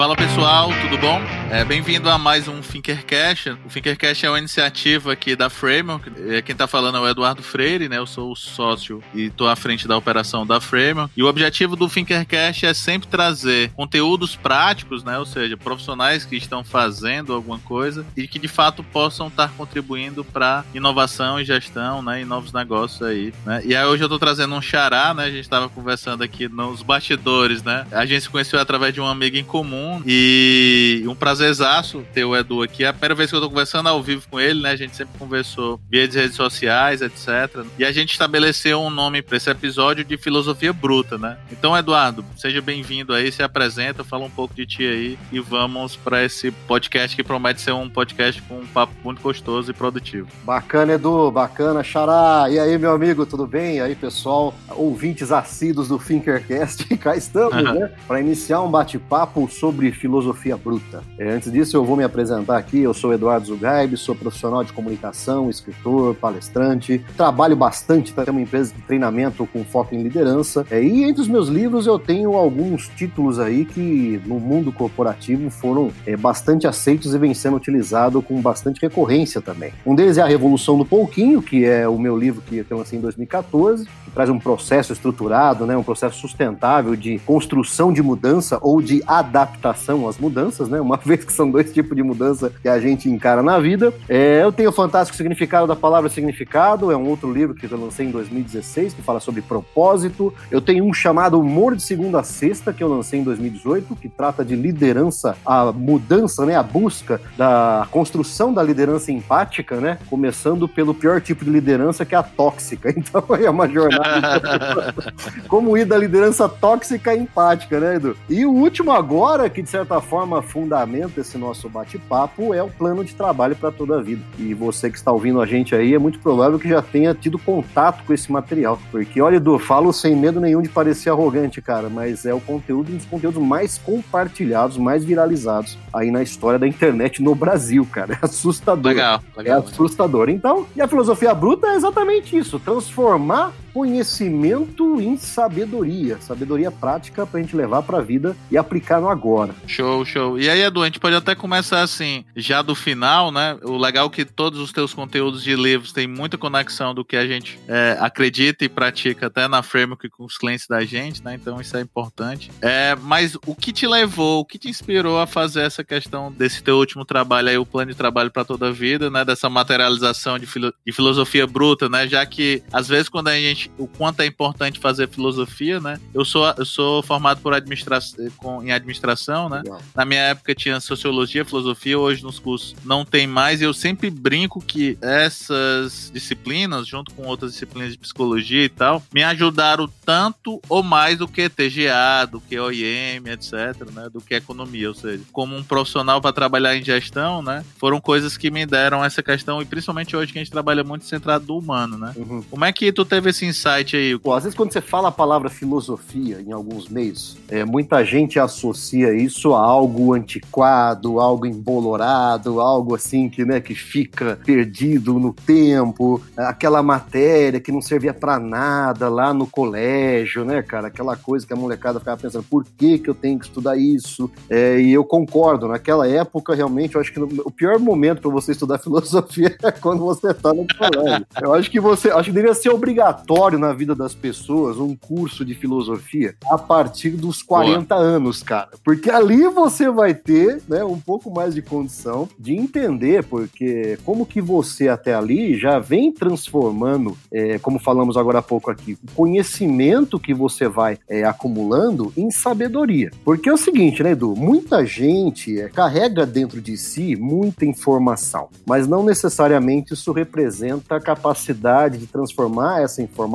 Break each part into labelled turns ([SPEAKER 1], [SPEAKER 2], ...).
[SPEAKER 1] Fala pessoal, tudo bom? É, Bem-vindo a mais um Finkercast. O Finkercast é uma iniciativa aqui da Framework. É, quem está falando é o Eduardo Freire, né? Eu sou o sócio e estou à frente da operação da Framework. E o objetivo do Finkercast é sempre trazer conteúdos práticos, né? Ou seja, profissionais que estão fazendo alguma coisa e que de fato possam estar contribuindo para inovação e gestão, né? E novos negócios aí, né? E aí hoje eu estou trazendo um xará, né? A gente estava conversando aqui nos bastidores, né? A gente se conheceu através de um amigo em comum e um prazerzaço ter o Edu aqui. É a primeira vez que eu tô conversando ao vivo com ele, né? A gente sempre conversou via redes sociais, etc. E a gente estabeleceu um nome para esse episódio de filosofia bruta, né? Então, Eduardo, seja bem-vindo aí, se apresenta, fala um pouco de ti aí e vamos para esse podcast que promete ser um podcast com um papo muito gostoso e produtivo.
[SPEAKER 2] Bacana, Edu, bacana, Xará. E aí, meu amigo, tudo bem? E aí, pessoal, ouvintes assíduos do Thinkercast, cá estamos, né? Para iniciar um bate-papo sobre filosofia bruta. É, antes disso, eu vou me apresentar aqui. Eu sou Eduardo Zugaib, sou profissional de comunicação, escritor, palestrante. Trabalho bastante, tenho uma empresa de treinamento com foco em liderança. É, e entre os meus livros, eu tenho alguns títulos aí que no mundo corporativo foram é, bastante aceitos e vem sendo utilizado com bastante recorrência também. Um deles é A Revolução do Pouquinho, que é o meu livro que eu lancei em 2014, que traz um processo estruturado, né, um processo sustentável de construção de mudança ou de adaptação às mudanças, né? Uma vez que são dois tipos de mudança que a gente encara na vida. É, eu tenho o Fantástico Significado da Palavra Significado, é um outro livro que eu lancei em 2016, que fala sobre propósito. Eu tenho um chamado Humor de Segunda a Sexta, que eu lancei em 2018, que trata de liderança, a mudança, né? A busca da construção da liderança empática, né? Começando pelo pior tipo de liderança, que é a tóxica. Então é uma jornada. Como ir da liderança tóxica à empática, né, Edu? E o último agora, que de certa forma fundamenta esse nosso bate-papo, é o plano de trabalho para toda a vida. E você que está ouvindo a gente aí, é muito provável que já tenha tido contato com esse material. Porque, olha, Edu, falo sem medo nenhum de parecer arrogante, cara, mas é o conteúdo, um dos conteúdos mais compartilhados, mais viralizados aí na história da internet no Brasil, cara. É assustador.
[SPEAKER 1] Legal, legal.
[SPEAKER 2] É assustador. Então, e a filosofia bruta é exatamente isso: transformar conhecimento em sabedoria, sabedoria prática para a gente levar para a vida e aplicar no agora.
[SPEAKER 1] Show, show. E aí, Edu, a gente pode até começar assim, já do final, né? O legal é que todos os teus conteúdos de livros têm muita conexão do que a gente é, acredita e pratica até na framework com os clientes da gente, né? Então isso é importante. É, mas o que te levou, o que te inspirou a fazer essa questão desse teu último trabalho aí, o plano de trabalho para toda a vida, né? Dessa materialização de, filo de filosofia bruta, né? Já que às vezes quando a gente o quanto é importante fazer filosofia, né? Eu sou, eu sou formado por administração, com, em administração, né? Legal. Na minha época tinha sociologia, filosofia, hoje nos cursos não tem mais. E eu sempre brinco que essas disciplinas, junto com outras disciplinas de psicologia e tal, me ajudaram tanto ou mais do que TGA, do que OIM, etc., né? Do que economia, ou seja, como um profissional para trabalhar em gestão, né? Foram coisas que me deram essa questão, e principalmente hoje que a gente trabalha muito centrado do humano, né? Uhum. Como é que tu teve esse insight aí?
[SPEAKER 2] Pô, às vezes quando você fala a palavra filosofia em alguns meios, é, muita gente associa isso a algo antiquado, algo embolorado, algo assim que, né, que fica perdido no tempo, aquela matéria que não servia para nada lá no colégio, né, cara? Aquela coisa que a molecada ficava pensando, por que, que eu tenho que estudar isso? É, e eu concordo, naquela época, realmente, eu acho que o pior momento para você estudar filosofia é quando você tá no colégio. Eu acho que você, acho que deveria ser obrigatório na vida das pessoas um curso de filosofia a partir dos 40 Boa. anos, cara. Porque ali você vai ter, né, um pouco mais de condição de entender, porque como que você até ali já vem transformando, é, como falamos agora há pouco aqui, o conhecimento que você vai é, acumulando em sabedoria. Porque é o seguinte, né, Edu? Muita gente é, carrega dentro de si muita informação, mas não necessariamente isso representa a capacidade de transformar essa informação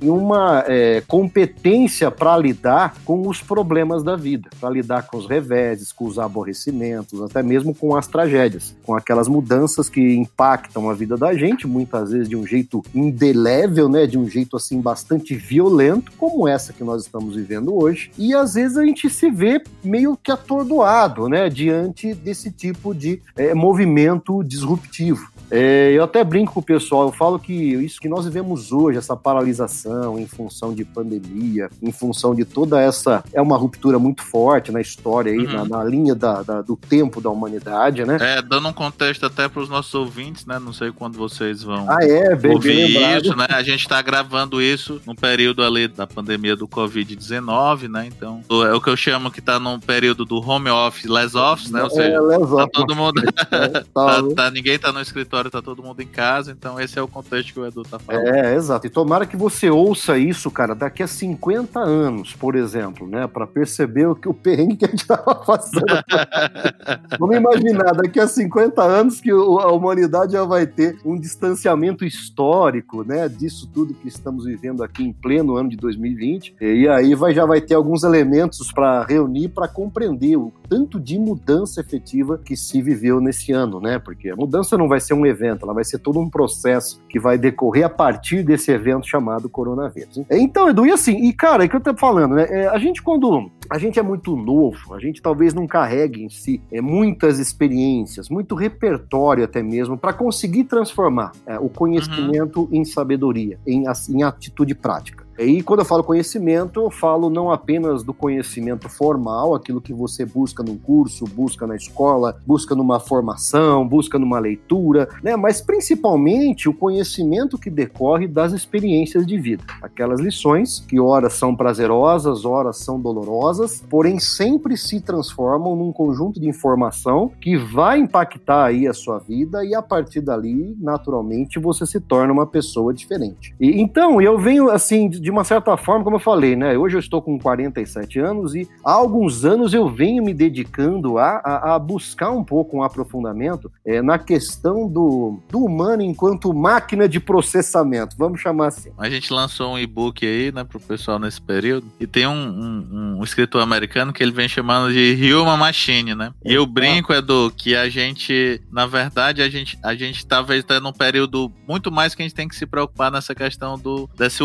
[SPEAKER 2] em uma é, competência para lidar com os problemas da vida, para lidar com os reveses, com os aborrecimentos, até mesmo com as tragédias, com aquelas mudanças que impactam a vida da gente, muitas vezes de um jeito indelével, né, de um jeito assim bastante violento, como essa que nós estamos vivendo hoje. E às vezes a gente se vê meio que atordoado, né, diante desse tipo de é, movimento disruptivo. É, eu até brinco com o pessoal, eu falo que isso que nós vivemos hoje, essa paralisação em função de pandemia, em função de toda essa. É uma ruptura muito forte na história aí, uhum. na, na, linha da, da, do tempo da humanidade, né?
[SPEAKER 1] É, dando um contexto até para os nossos ouvintes, né? Não sei quando vocês vão
[SPEAKER 2] ah, é, bem,
[SPEAKER 1] ouvir bem isso, né? A gente está gravando isso no período ali da pandemia do Covid-19, né? Então, é o que eu chamo que está num período do home office, less office, né? Ou é, seja, é, tá todo mundo. Tá, tá, tá, ninguém tá no escritório, tá todo mundo em casa, então esse é o contexto que o Edu tá falando.
[SPEAKER 2] É, exato. E tomara que você ouça isso, cara, daqui a 50 anos, por exemplo, né? Para perceber o que o perrengue que a gente tava passando. Vamos imaginar, daqui a 50 anos que a humanidade já vai ter um distanciamento histórico, né? Disso tudo que estamos vivendo aqui em pleno ano de 2020. E aí vai, já vai ter alguns elementos para reunir para compreender o tanto de mudança efetiva que se viveu nesse ano, né? Porque a mudança não vai ser um evento, ela vai ser todo um processo que vai decorrer a partir desse evento chamado coronavírus. Então, Edu, e assim, e cara, é que eu tô falando, né? É, a gente quando a gente é muito novo, a gente talvez não carregue em si é, muitas experiências, muito repertório até mesmo, para conseguir transformar é, o conhecimento uhum. em sabedoria, em, em atitude prática. E quando eu falo conhecimento, eu falo não apenas do conhecimento formal, aquilo que você busca num curso, busca na escola, busca numa formação, busca numa leitura, né? Mas principalmente o conhecimento que decorre das experiências de vida. Aquelas lições que ora são prazerosas, ora são dolorosas, porém sempre se transformam num conjunto de informação que vai impactar aí a sua vida e a partir dali, naturalmente, você se torna uma pessoa diferente. E então, eu venho assim de uma certa forma, como eu falei, né? Hoje eu estou com 47 anos e há alguns anos eu venho me dedicando a, a, a buscar um pouco um aprofundamento é, na questão do, do humano enquanto máquina de processamento, vamos chamar assim.
[SPEAKER 1] A gente lançou um e-book aí, né, pro pessoal nesse período, e tem um, um, um escritor americano que ele vem chamando de Human Machine, né? E eu brinco, Edu, que a gente, na verdade, a gente, a gente talvez tá num período muito mais que a gente tem que se preocupar nessa questão do desse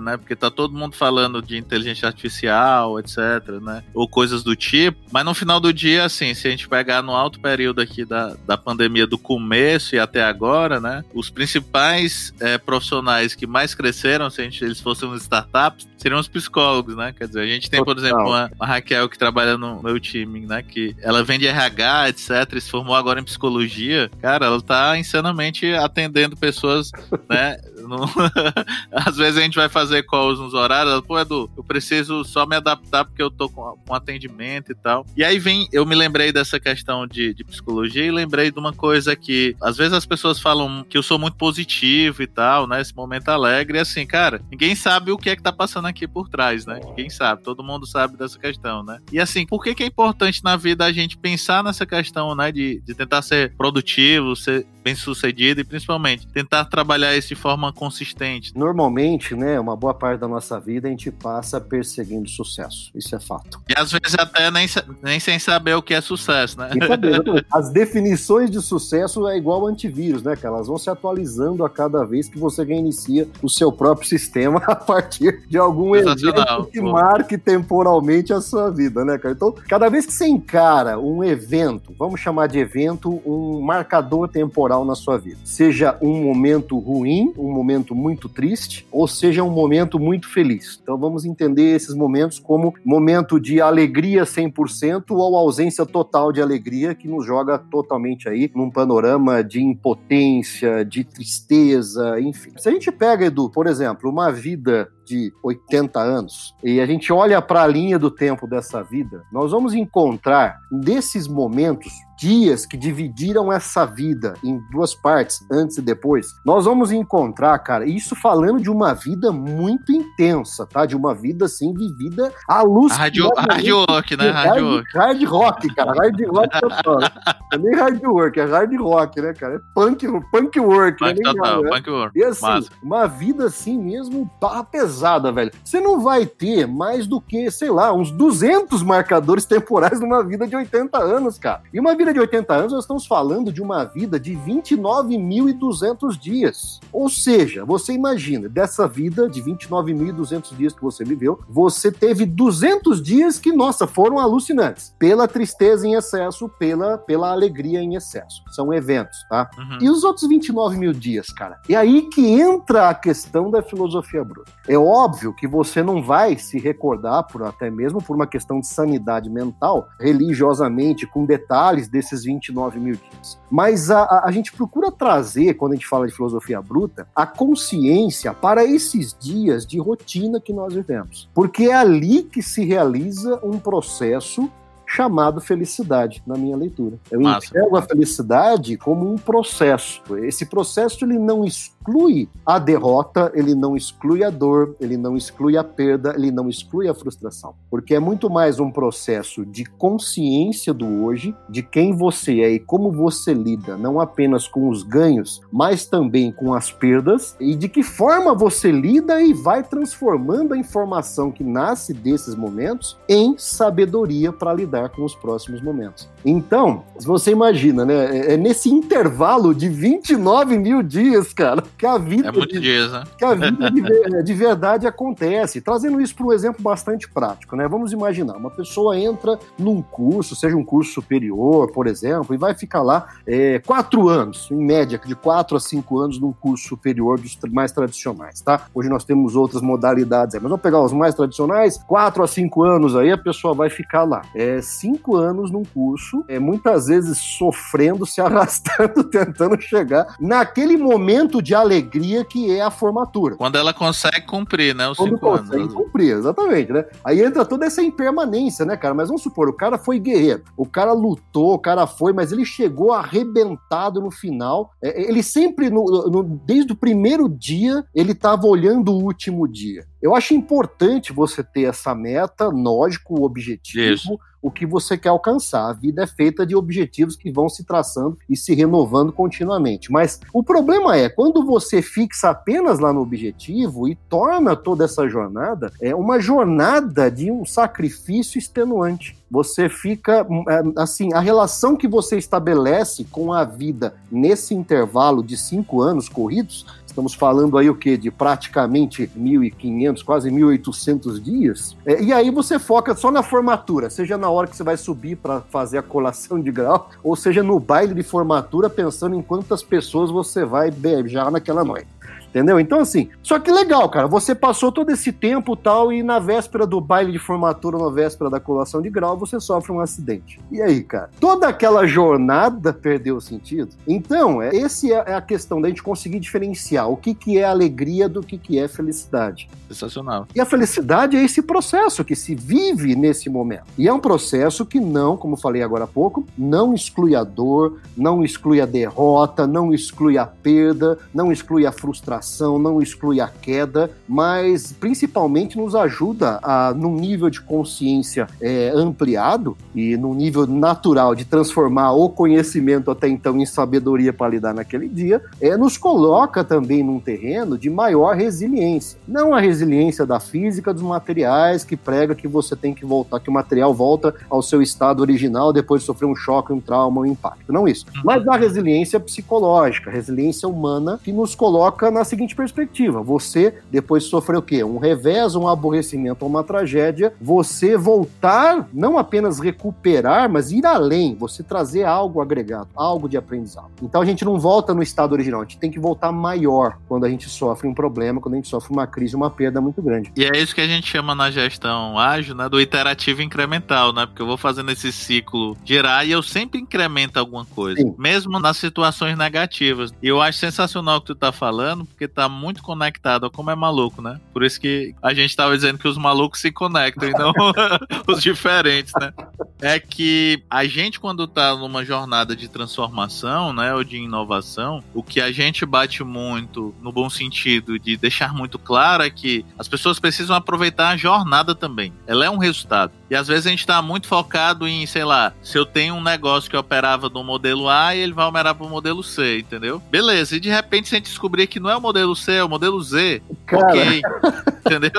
[SPEAKER 1] né? Porque tá todo mundo falando de inteligência artificial, etc, né? Ou coisas do tipo. Mas no final do dia, assim, se a gente pegar no alto período aqui da, da pandemia do começo e até agora, né? Os principais é, profissionais que mais cresceram, se a gente, eles fossem startups, seriam os psicólogos, né? Quer dizer, a gente tem, por exemplo, uma, uma Raquel que trabalha no meu time, né? Que ela vende RH, etc, e se formou agora em psicologia. Cara, ela tá insanamente atendendo pessoas, né? No... Às vezes a gente vai fazer calls nos horários, pô, Edu, eu preciso só me adaptar porque eu tô com, com atendimento e tal. E aí vem, eu me lembrei dessa questão de, de psicologia e lembrei de uma coisa que às vezes as pessoas falam que eu sou muito positivo e tal, né? Esse momento alegre, e assim, cara, ninguém sabe o que é que tá passando aqui por trás, né? Ninguém sabe, todo mundo sabe dessa questão, né? E assim, por que, que é importante na vida a gente pensar nessa questão, né? De, de tentar ser produtivo, ser bem sucedido e principalmente tentar trabalhar isso de forma consistente.
[SPEAKER 2] Normalmente, né, uma boa parte da nossa vida a gente passa perseguindo sucesso. Isso é fato.
[SPEAKER 1] E às vezes até nem, nem sem saber o que é sucesso, né?
[SPEAKER 2] As definições de sucesso é igual antivírus, né, cara? Elas vão se atualizando a cada vez que você reinicia o seu próprio sistema a partir de algum evento que pô. marque temporalmente a sua vida, né, cara? Então, cada vez que você encara um evento, vamos chamar de evento, um marcador temporal temporal na sua vida. Seja um momento ruim, um momento muito triste, ou seja um momento muito feliz. Então vamos entender esses momentos como momento de alegria 100% ou ausência total de alegria que nos joga totalmente aí num panorama de impotência, de tristeza, enfim. Se a gente pega, Edu, por exemplo, uma vida de 80 anos e a gente olha para a linha do tempo dessa vida, nós vamos encontrar nesses momentos dias que dividiram essa vida em duas partes, antes e depois, nós vamos encontrar, cara, isso falando de uma vida muito intensa, tá? De uma vida assim vivida à luz.
[SPEAKER 1] Hard work, né?
[SPEAKER 2] Hard, hard, hard rock, cara. Hard rock total. é nem hard work, é hard rock, né, cara? É punk, punk work.
[SPEAKER 1] Punk
[SPEAKER 2] né?
[SPEAKER 1] total, né? punk work.
[SPEAKER 2] E assim, Massa. uma vida assim mesmo, barra pesada, velho. Você não vai ter mais do que, sei lá, uns 200 marcadores temporais numa vida de 80 anos, cara. E uma vida vida de 80 anos, nós estamos falando de uma vida de 29.200 dias. Ou seja, você imagina, dessa vida de 29.200 dias que você viveu, você teve 200 dias que, nossa, foram alucinantes. Pela tristeza em excesso, pela, pela alegria em excesso. São eventos, tá? Uhum. E os outros 29 mil dias, cara? É aí que entra a questão da filosofia bruta. É óbvio que você não vai se recordar, por até mesmo por uma questão de sanidade mental, religiosamente, com detalhes desses 29 mil dias. Mas a, a, gente procura trazer, quando a gente fala de filosofia bruta, a consciência para esses dias de rotina que nós vivemos. Porque é ali que se realiza um processo chamado felicidade na minha leitura. Eu Massa. enxergo a felicidade como um processo. Esse processo ele não exclui a derrota, ele não exclui a dor, ele não exclui a perda, ele não exclui a frustração, porque é muito mais um processo de consciência do hoje, de quem você é e como você lida, não apenas com os ganhos, mas também com as perdas e de que forma você lida e vai transformando a informação que nasce desses momentos em sabedoria para lidar com os próximos momentos. Então, se você imagina, né? É, é nesse intervalo de 29 mil dias, cara, que a vida.
[SPEAKER 1] É muito de, dias, né?
[SPEAKER 2] Que a vida de, de verdade acontece. Trazendo isso para um exemplo bastante prático, né? Vamos imaginar, uma pessoa entra num curso, seja um curso superior, por exemplo, e vai ficar lá é, quatro anos, em média, de quatro a cinco anos num curso superior dos mais tradicionais, tá? Hoje nós temos outras modalidades mas vamos pegar os mais tradicionais, quatro a cinco anos aí a pessoa vai ficar lá. É, cinco anos num curso, é, muitas vezes sofrendo, se arrastando, tentando chegar naquele momento de alegria que é a formatura.
[SPEAKER 1] Quando ela consegue cumprir, né?
[SPEAKER 2] Os Quando cinco consegue anos. cumprir, exatamente, né? Aí entra toda essa impermanência, né, cara? Mas vamos supor, o cara foi guerreiro, o cara lutou, o cara foi, mas ele chegou arrebentado no final. É, ele sempre, no, no, desde o primeiro dia, ele estava olhando o último dia. Eu acho importante você ter essa meta, lógico, o objetivo, Isso. O que você quer alcançar. A vida é feita de objetivos que vão se traçando e se renovando continuamente. Mas o problema é quando você fixa apenas lá no objetivo e torna toda essa jornada é uma jornada de um sacrifício extenuante. Você fica é, assim, a relação que você estabelece com a vida nesse intervalo de cinco anos corridos Estamos falando aí o que de praticamente 1.500, quase 1.800 dias. É, e aí você foca só na formatura, seja na hora que você vai subir para fazer a colação de grau, ou seja no baile de formatura, pensando em quantas pessoas você vai beijar naquela noite. Entendeu? Então, assim, só que legal, cara. Você passou todo esse tempo tal, e na véspera do baile de formatura, na véspera da colação de grau, você sofre um acidente. E aí, cara? Toda aquela jornada perdeu o sentido? Então, é, esse é, é a questão da gente conseguir diferenciar o que, que é alegria do que, que é felicidade.
[SPEAKER 1] Sensacional.
[SPEAKER 2] E a felicidade é esse processo que se vive nesse momento. E é um processo que não, como falei agora há pouco, não exclui a dor, não exclui a derrota, não exclui a perda, não exclui a frustração não exclui a queda, mas principalmente nos ajuda a, num nível de consciência é, ampliado e num nível natural de transformar o conhecimento até então em sabedoria para lidar naquele dia, é, nos coloca também num terreno de maior resiliência. Não a resiliência da física dos materiais que prega que você tem que voltar, que o material volta ao seu estado original depois de sofrer um choque, um trauma, um impacto. Não isso. Uhum. Mas a resiliência psicológica, resiliência humana que nos coloca na seguinte perspectiva: você depois sofrer o quê? Um revés, um aborrecimento, uma tragédia, você voltar, não apenas recuperar, mas ir além, você trazer algo agregado, algo de aprendizado. Então a gente não volta no estado original, a gente tem que voltar maior quando a gente sofre um problema, quando a gente sofre uma crise, uma perda muito grande.
[SPEAKER 1] E é isso que a gente chama na gestão ágil, né, do iterativo incremental, né? Porque eu vou fazendo esse ciclo girar e eu sempre incremento alguma coisa, Sim. mesmo nas situações negativas. E eu acho sensacional o que tu tá falando, porque tá muito conectado como é maluco, né? Por isso que a gente tava dizendo que os malucos se conectam e não os diferentes, né? É que a gente, quando tá numa jornada de transformação, né, ou de inovação, o que a gente bate muito, no bom sentido, de deixar muito claro é que as pessoas precisam aproveitar a jornada também. Ela é um resultado. E às vezes a gente tá muito focado em, sei lá, se eu tenho um negócio que operava do modelo A e ele vai operar pro modelo C, entendeu? Beleza, e de repente se a gente descobrir que não é o modelo C, é o modelo Z,
[SPEAKER 2] Cara. ok.
[SPEAKER 1] entendeu?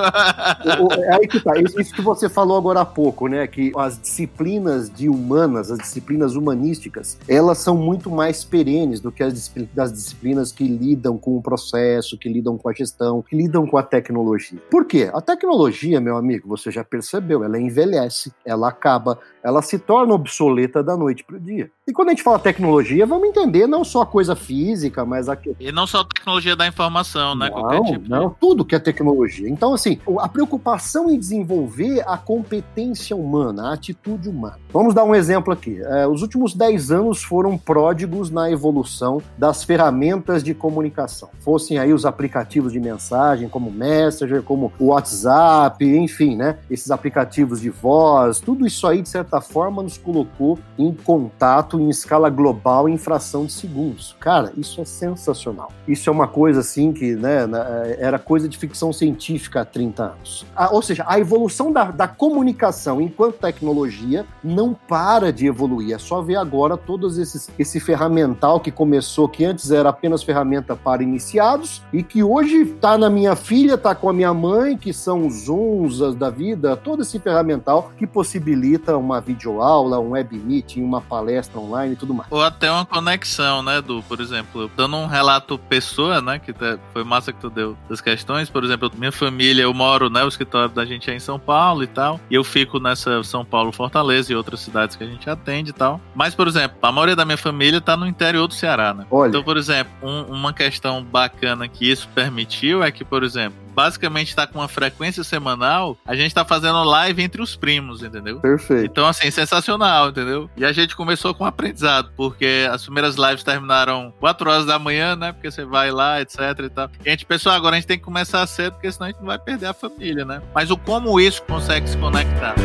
[SPEAKER 2] É aí que tá. Isso que você falou agora há pouco, né? Que as disciplinas de humanas, as disciplinas humanísticas, elas são muito mais perenes do que as das disciplinas que lidam com o processo, que lidam com a gestão, que lidam com a tecnologia. Por quê? A tecnologia, meu amigo, você já percebeu, ela envelhece, ela acaba, ela se torna obsoleta da noite para o dia. E quando a gente fala tecnologia, vamos entender não só a coisa física, mas a.
[SPEAKER 1] E não só a tecnologia da informação, né?
[SPEAKER 2] Não, tipo não, tudo que é tecnologia. Então, assim, a preocupação em desenvolver a competência humana, a atitude humana. Vamos dar um exemplo aqui. É, os últimos 10 anos foram pródigos na evolução das ferramentas de comunicação. Fossem aí os aplicativos de mensagem, como Messenger, como o WhatsApp, enfim, né? Esses aplicativos de voz, tudo isso aí, de certa forma, nos colocou em contato em escala global em fração de segundos. Cara, isso é sensacional. Isso é uma coisa assim que né, era coisa de ficção científica há 30 anos. ou seja, a evolução da, da comunicação enquanto tecnologia não para de evoluir. É só ver agora todos esses esse ferramental que começou, que antes era apenas ferramenta para iniciados e que hoje está na minha filha, está com a minha mãe, que são os Zooms da vida, todo esse ferramental que possibilita uma videoaula, um web meeting, uma palestra online e tudo mais.
[SPEAKER 1] Ou até uma conexão, né, do, por exemplo, dando um relato pessoa, né, que foi massa que tu deu das questões, por exemplo, minha família, eu moro, né, o escritório da gente é em São Paulo e tal, e eu fico nessa São Paulo, Fortaleza e outras cidades que a gente atende e tal. Mas, por exemplo, a maioria da minha família tá no interior do Ceará, né? Olha. Então, por exemplo, um, uma questão bacana que isso permitiu é que, por exemplo, basicamente está com uma frequência semanal, a gente está fazendo live entre os primos, entendeu?
[SPEAKER 2] Perfeito.
[SPEAKER 1] Então, assim, sensacional, entendeu? E a gente começou com um aprendizado, porque as primeiras lives terminaram 4 horas da manhã, né? Porque você vai lá, etc e tal. E a gente pensou, agora a gente tem que começar cedo, porque senão a gente não vai perder a família, né? Mas o como isso consegue se conectar.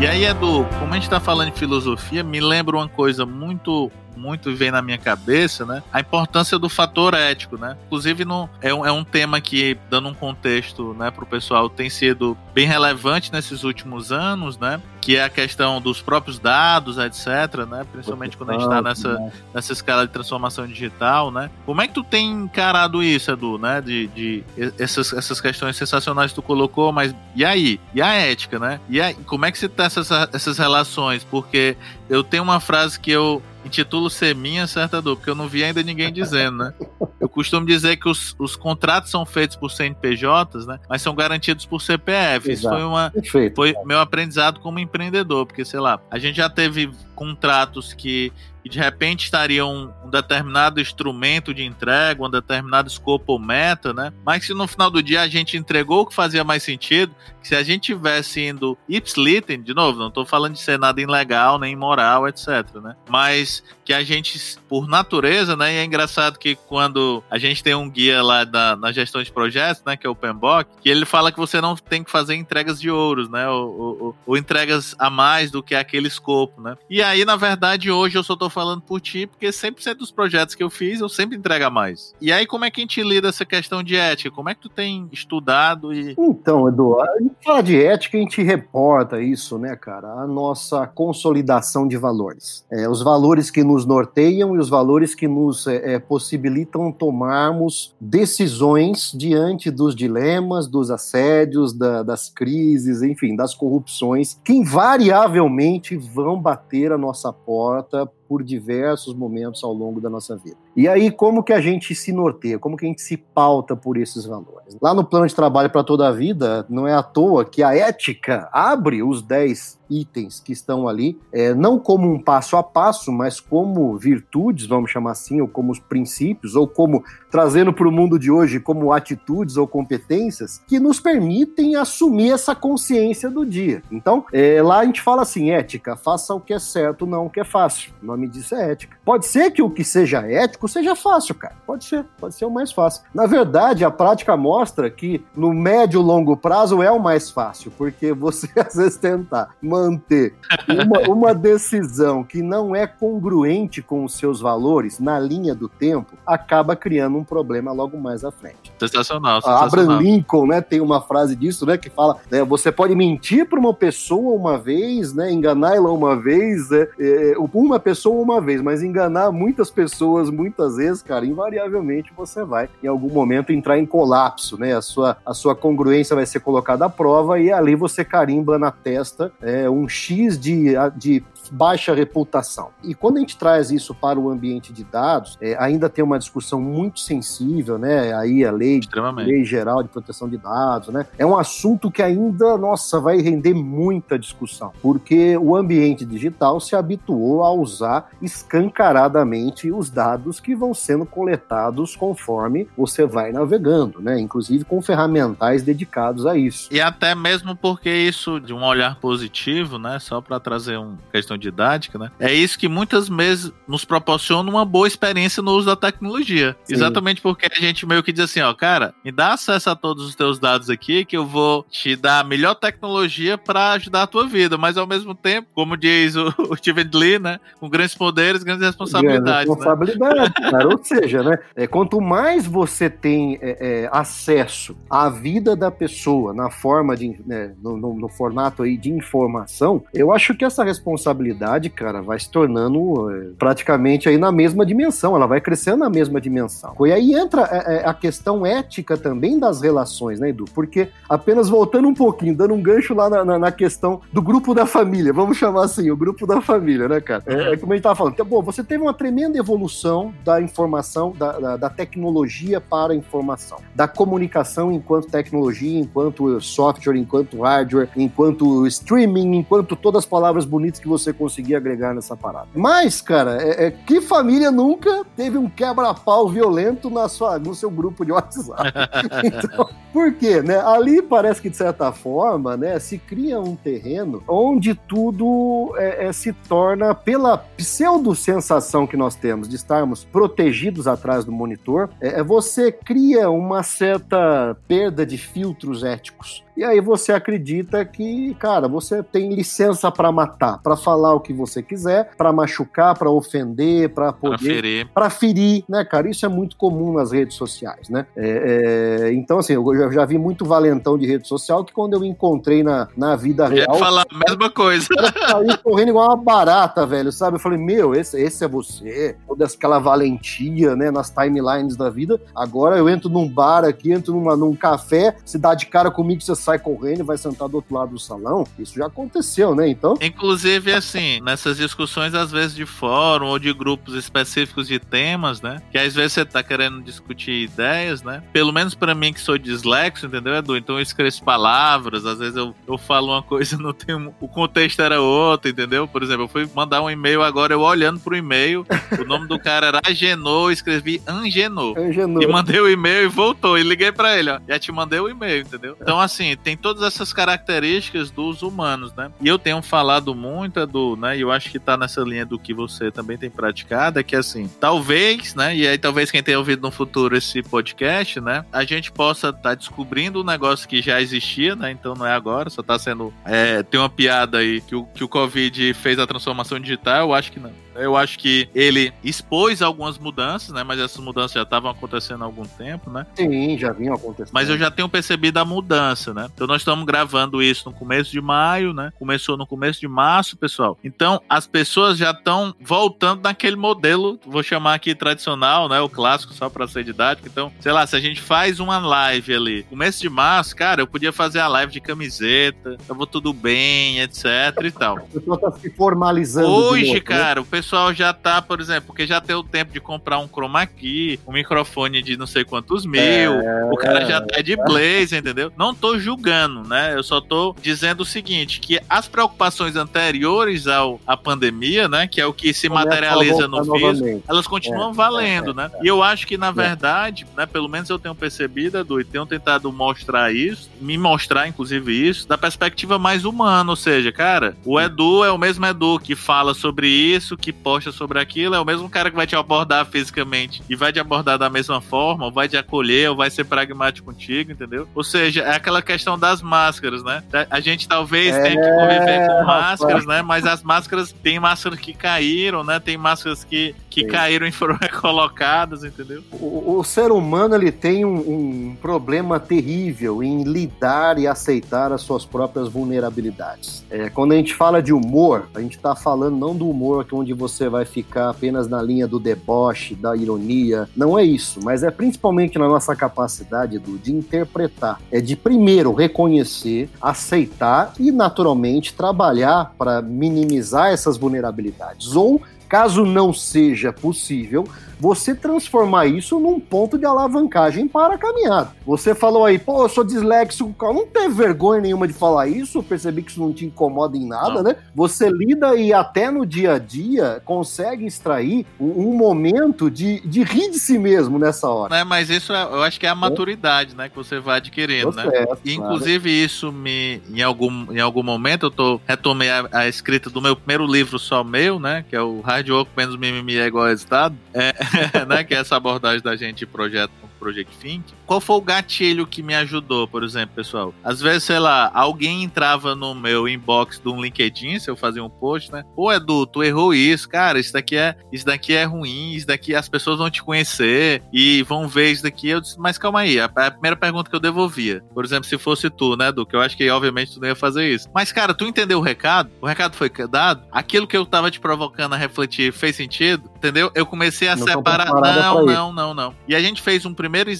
[SPEAKER 1] E aí, Edu, como a gente está falando de filosofia, me lembra uma coisa muito muito vem na minha cabeça, né? A importância do fator ético, né? Inclusive, no, é, um, é um tema que, dando um contexto né, para o pessoal, tem sido bem relevante nesses últimos anos, né? Que é a questão dos próprios dados, etc., né? Principalmente quando a gente está nessa, né? nessa escala de transformação digital, né? Como é que tu tem encarado isso, Edu, né? De, de essas, essas questões sensacionais que tu colocou, mas e aí? E a ética, né? E aí, como é que você tá essas, essas relações? Porque eu tenho uma frase que eu intitulo ser minha certa dor, porque eu não vi ainda ninguém dizendo, né? Eu costumo dizer que os, os contratos são feitos por CNPJs, né? Mas são garantidos por CPF. Isso foi, uma, foi meu aprendizado como empreendedor, porque, sei lá, a gente já teve contratos que e de repente estaria um, determinado instrumento de entrega, um determinado escopo ou meta, né? Mas se no final do dia a gente entregou o que fazia mais sentido, que se a gente tivesse indo ipslitem, de novo, não estou falando de ser nada ilegal, nem imoral, etc, né? Mas que a gente, por natureza, né? E é engraçado que quando a gente tem um guia lá na gestão de projetos, né? Que é o PMBOK, que ele fala que você não tem que fazer entregas de ouros, né? Ou, ou, ou entregas a mais do que aquele escopo, né? E aí, na verdade, hoje eu só tô falando por ti, porque 100% dos projetos que eu fiz, eu sempre entrego a mais. E aí, como é que a gente lida essa questão de ética? Como é que tu tem estudado e...
[SPEAKER 2] Então, Edu, a gente fala de ética, a gente reporta isso, né, cara? A nossa consolidação de valores. É, os valores que nos nos norteiam e os valores que nos é, é, possibilitam tomarmos decisões diante dos dilemas, dos assédios, da, das crises, enfim, das corrupções, que invariavelmente vão bater a nossa porta por diversos momentos ao longo da nossa vida. E aí, como que a gente se norteia? Como que a gente se pauta por esses valores? Lá no plano de trabalho para toda a vida, não é à toa que a ética abre os 10 itens que estão ali, é, não como um passo a passo, mas como virtudes, vamos chamar assim, ou como os princípios, ou como trazendo para o mundo de hoje como atitudes ou competências que nos permitem assumir essa consciência do dia. Então, é, lá a gente fala assim: ética, faça o que é certo, não o que é fácil. O nome disso é ética. Pode ser que o que seja ético seja fácil, cara. Pode ser, pode ser o mais fácil. Na verdade, a prática mostra que no médio e longo prazo é o mais fácil, porque você às vezes tentar manter uma, uma decisão que não é congruente com os seus valores na linha do tempo, acaba criando um problema logo mais à frente.
[SPEAKER 1] Sensacional,
[SPEAKER 2] sensacional. Abraham Lincoln, né, tem uma frase disso, né, que fala, né, você pode mentir para uma pessoa uma vez, né, enganá-la uma vez, é, é, uma pessoa pessoa uma vez, mas enganar muitas pessoas muitas vezes, cara, invariavelmente você vai em algum momento entrar em colapso, né? A sua, a sua congruência vai ser colocada à prova e ali você carimba na testa é, um X de, de baixa reputação. E quando a gente traz isso para o ambiente de dados, é, ainda tem uma discussão muito sensível, né? Aí a lei, lei geral de proteção de dados, né? É um assunto que ainda, nossa, vai render muita discussão, porque o ambiente digital se habituou a usar escancaradamente os dados que vão sendo coletados conforme você vai navegando, né? Inclusive com ferramentais dedicados a isso.
[SPEAKER 1] E até mesmo porque isso, de um olhar positivo, né? Só para trazer uma questão didática, né? É isso que muitas vezes nos proporciona uma boa experiência no uso da tecnologia. Sim. Exatamente porque a gente meio que diz assim, ó, cara, me dá acesso a todos os teus dados aqui que eu vou te dar a melhor tecnologia para ajudar a tua vida, mas ao mesmo tempo, como diz o, o Steven Lee, né, com grandes poderes, grandes responsabilidades.
[SPEAKER 2] Grande responsabilidade, né? Cara. Ou seja, né, é, quanto mais você tem é, é, acesso à vida da pessoa na forma de, né, no, no, no formato aí de informação, eu acho que essa responsabilidade cara, vai se tornando é, praticamente aí na mesma dimensão, ela vai crescendo na mesma dimensão. E aí entra é, é, a questão ética também das relações, né, Edu? Porque apenas voltando um pouquinho, dando um gancho lá na, na, na questão do grupo da família, vamos chamar assim, o grupo da família, né, cara? É, é como a gente tava falando. Então, bom, você teve uma tremenda evolução da informação, da, da, da tecnologia para a informação, da comunicação enquanto tecnologia, enquanto software, enquanto hardware, enquanto streaming, enquanto todas as palavras bonitas que você conseguir agregar nessa parada. Mas, cara, é, é que família nunca teve um quebra-pau violento na sua, no seu grupo de WhatsApp? então, por quê? Né? Ali parece que, de certa forma, né, se cria um terreno onde tudo é, é, se torna, pela pseudo-sensação que nós temos de estarmos protegidos atrás do monitor, é, é você cria uma certa perda de filtros éticos. E aí você acredita que, cara, você tem licença para matar, para falar o que você quiser, para machucar, para ofender, para poder, ferir. para ferir, né, cara? Isso é muito comum nas redes sociais, né? É, é, então, assim, eu já, já, vi muito valentão de rede social que quando eu encontrei na, na vida real,
[SPEAKER 1] ia falar a mesma coisa.
[SPEAKER 2] Saí correndo igual uma barata, velho, sabe? Eu falei, meu, esse, esse é você, toda aquela valentia, né, nas timelines da vida. Agora eu entro num bar aqui, entro numa, num café, se dá de cara comigo, você sai correndo e vai sentar do outro lado do salão. Isso já aconteceu, né? Então.
[SPEAKER 1] Inclusive, assim, nessas discussões, às vezes, de fórum ou de grupos específicos de temas, né? Que às vezes você tá querendo discutir ideias, né? Pelo menos para mim que sou dislexo, entendeu, Edu? Então eu escrevo palavras, às vezes eu, eu falo uma coisa não tem o contexto era outro, entendeu? Por exemplo, eu fui mandar um e-mail agora, eu olhando pro e-mail, o nome do cara era Agenor, eu escrevi Angenor. Angenor. E mandei o e-mail e voltou. E liguei para ele, ó. Já te mandei o e-mail, entendeu? Então, assim, tem todas essas características dos humanos, né? E eu tenho falado muito, Edu, né? E eu acho que tá nessa linha do que você também tem praticado, é que assim, talvez, né? E aí talvez quem tenha ouvido no futuro esse podcast, né? A gente possa estar tá descobrindo um negócio que já existia, né? Então não é agora, só tá sendo. É, tem uma piada aí que o, que o Covid fez a transformação digital, eu acho que não. Eu acho que ele expôs algumas mudanças, né? Mas essas mudanças já estavam acontecendo há algum tempo, né?
[SPEAKER 2] Sim, já vinham acontecendo.
[SPEAKER 1] Mas eu já tenho percebido a mudança, né? Então nós estamos gravando isso no começo de maio, né? Começou no começo de março, pessoal. Então as pessoas já estão voltando naquele modelo, vou chamar aqui tradicional, né? O clássico, só para ser didático. Então, sei lá, se a gente faz uma live ali, começo de março, cara, eu podia fazer a live de camiseta, eu vou tudo bem, etc e tal. O
[SPEAKER 2] pessoal tá se formalizando.
[SPEAKER 1] Hoje, novo, né? cara, né? o pessoal pessoal já tá, por exemplo, porque já tem o tempo de comprar um chroma key, um microfone de não sei quantos mil, é, o cara já tá de blaze, entendeu? Não tô julgando, né? Eu só tô dizendo o seguinte, que as preocupações anteriores ao à pandemia, né, que é o que se materializa no físico, elas continuam é, valendo, é, né? E eu acho que na verdade, né, pelo menos eu tenho percebido, Edu, e tenho tentado mostrar isso, me mostrar inclusive isso, da perspectiva mais humana, ou seja, cara, o Edu é o mesmo Edu que fala sobre isso, que posta sobre aquilo é o mesmo cara que vai te abordar fisicamente e vai te abordar da mesma forma, ou vai te acolher, ou vai ser pragmático contigo, entendeu? Ou seja, é aquela questão das máscaras, né? A gente talvez é, tenha que conviver com máscaras, né? Mas as máscaras, tem máscaras que caíram, né? Tem máscaras que, que caíram e foram recolocadas, entendeu?
[SPEAKER 2] O, o ser humano, ele tem um, um problema terrível em lidar e aceitar as suas próprias vulnerabilidades. É, quando a gente fala de humor, a gente tá falando não do humor onde você vai ficar apenas na linha do deboche, da ironia. Não é isso, mas é principalmente na nossa capacidade de interpretar. É de primeiro reconhecer, aceitar e, naturalmente, trabalhar para minimizar essas vulnerabilidades. Ou, caso não seja possível, você transformar isso num ponto de alavancagem para a caminhada. Você falou aí, pô, eu sou disléxico, não teve vergonha nenhuma de falar isso, percebi que isso não te incomoda em nada, não. né? Você lida e até no dia a dia consegue extrair um, um momento de, de rir de si mesmo nessa hora.
[SPEAKER 1] É, mas isso é, eu acho que é a maturidade, né, que você vai adquirindo, né? É, Inclusive claro. isso me, em algum, em algum momento eu tô, retomei a, a, escrita do meu primeiro livro só meu, né, que é o Hard Work menos mimimi é igual resultado. É, né? Que é essa abordagem da gente de projeto Project Think. Qual foi o gatilho que me ajudou, por exemplo, pessoal? Às vezes, sei lá, alguém entrava no meu inbox de um LinkedIn, se eu fazia um post, né? Pô, Edu, tu errou isso, cara, isso daqui é, isso daqui é ruim, isso daqui as pessoas vão te conhecer e vão ver isso daqui. Eu disse, mas calma aí, a, a primeira pergunta que eu devolvia, por exemplo, se fosse tu, né, Edu, que eu acho que obviamente tu não ia fazer isso. Mas, cara, tu entendeu o recado? O recado foi dado? Aquilo que eu tava te provocando a refletir fez sentido? Entendeu? Eu comecei a não separar. Não, não, não, não. E a gente fez um primeiro primeiro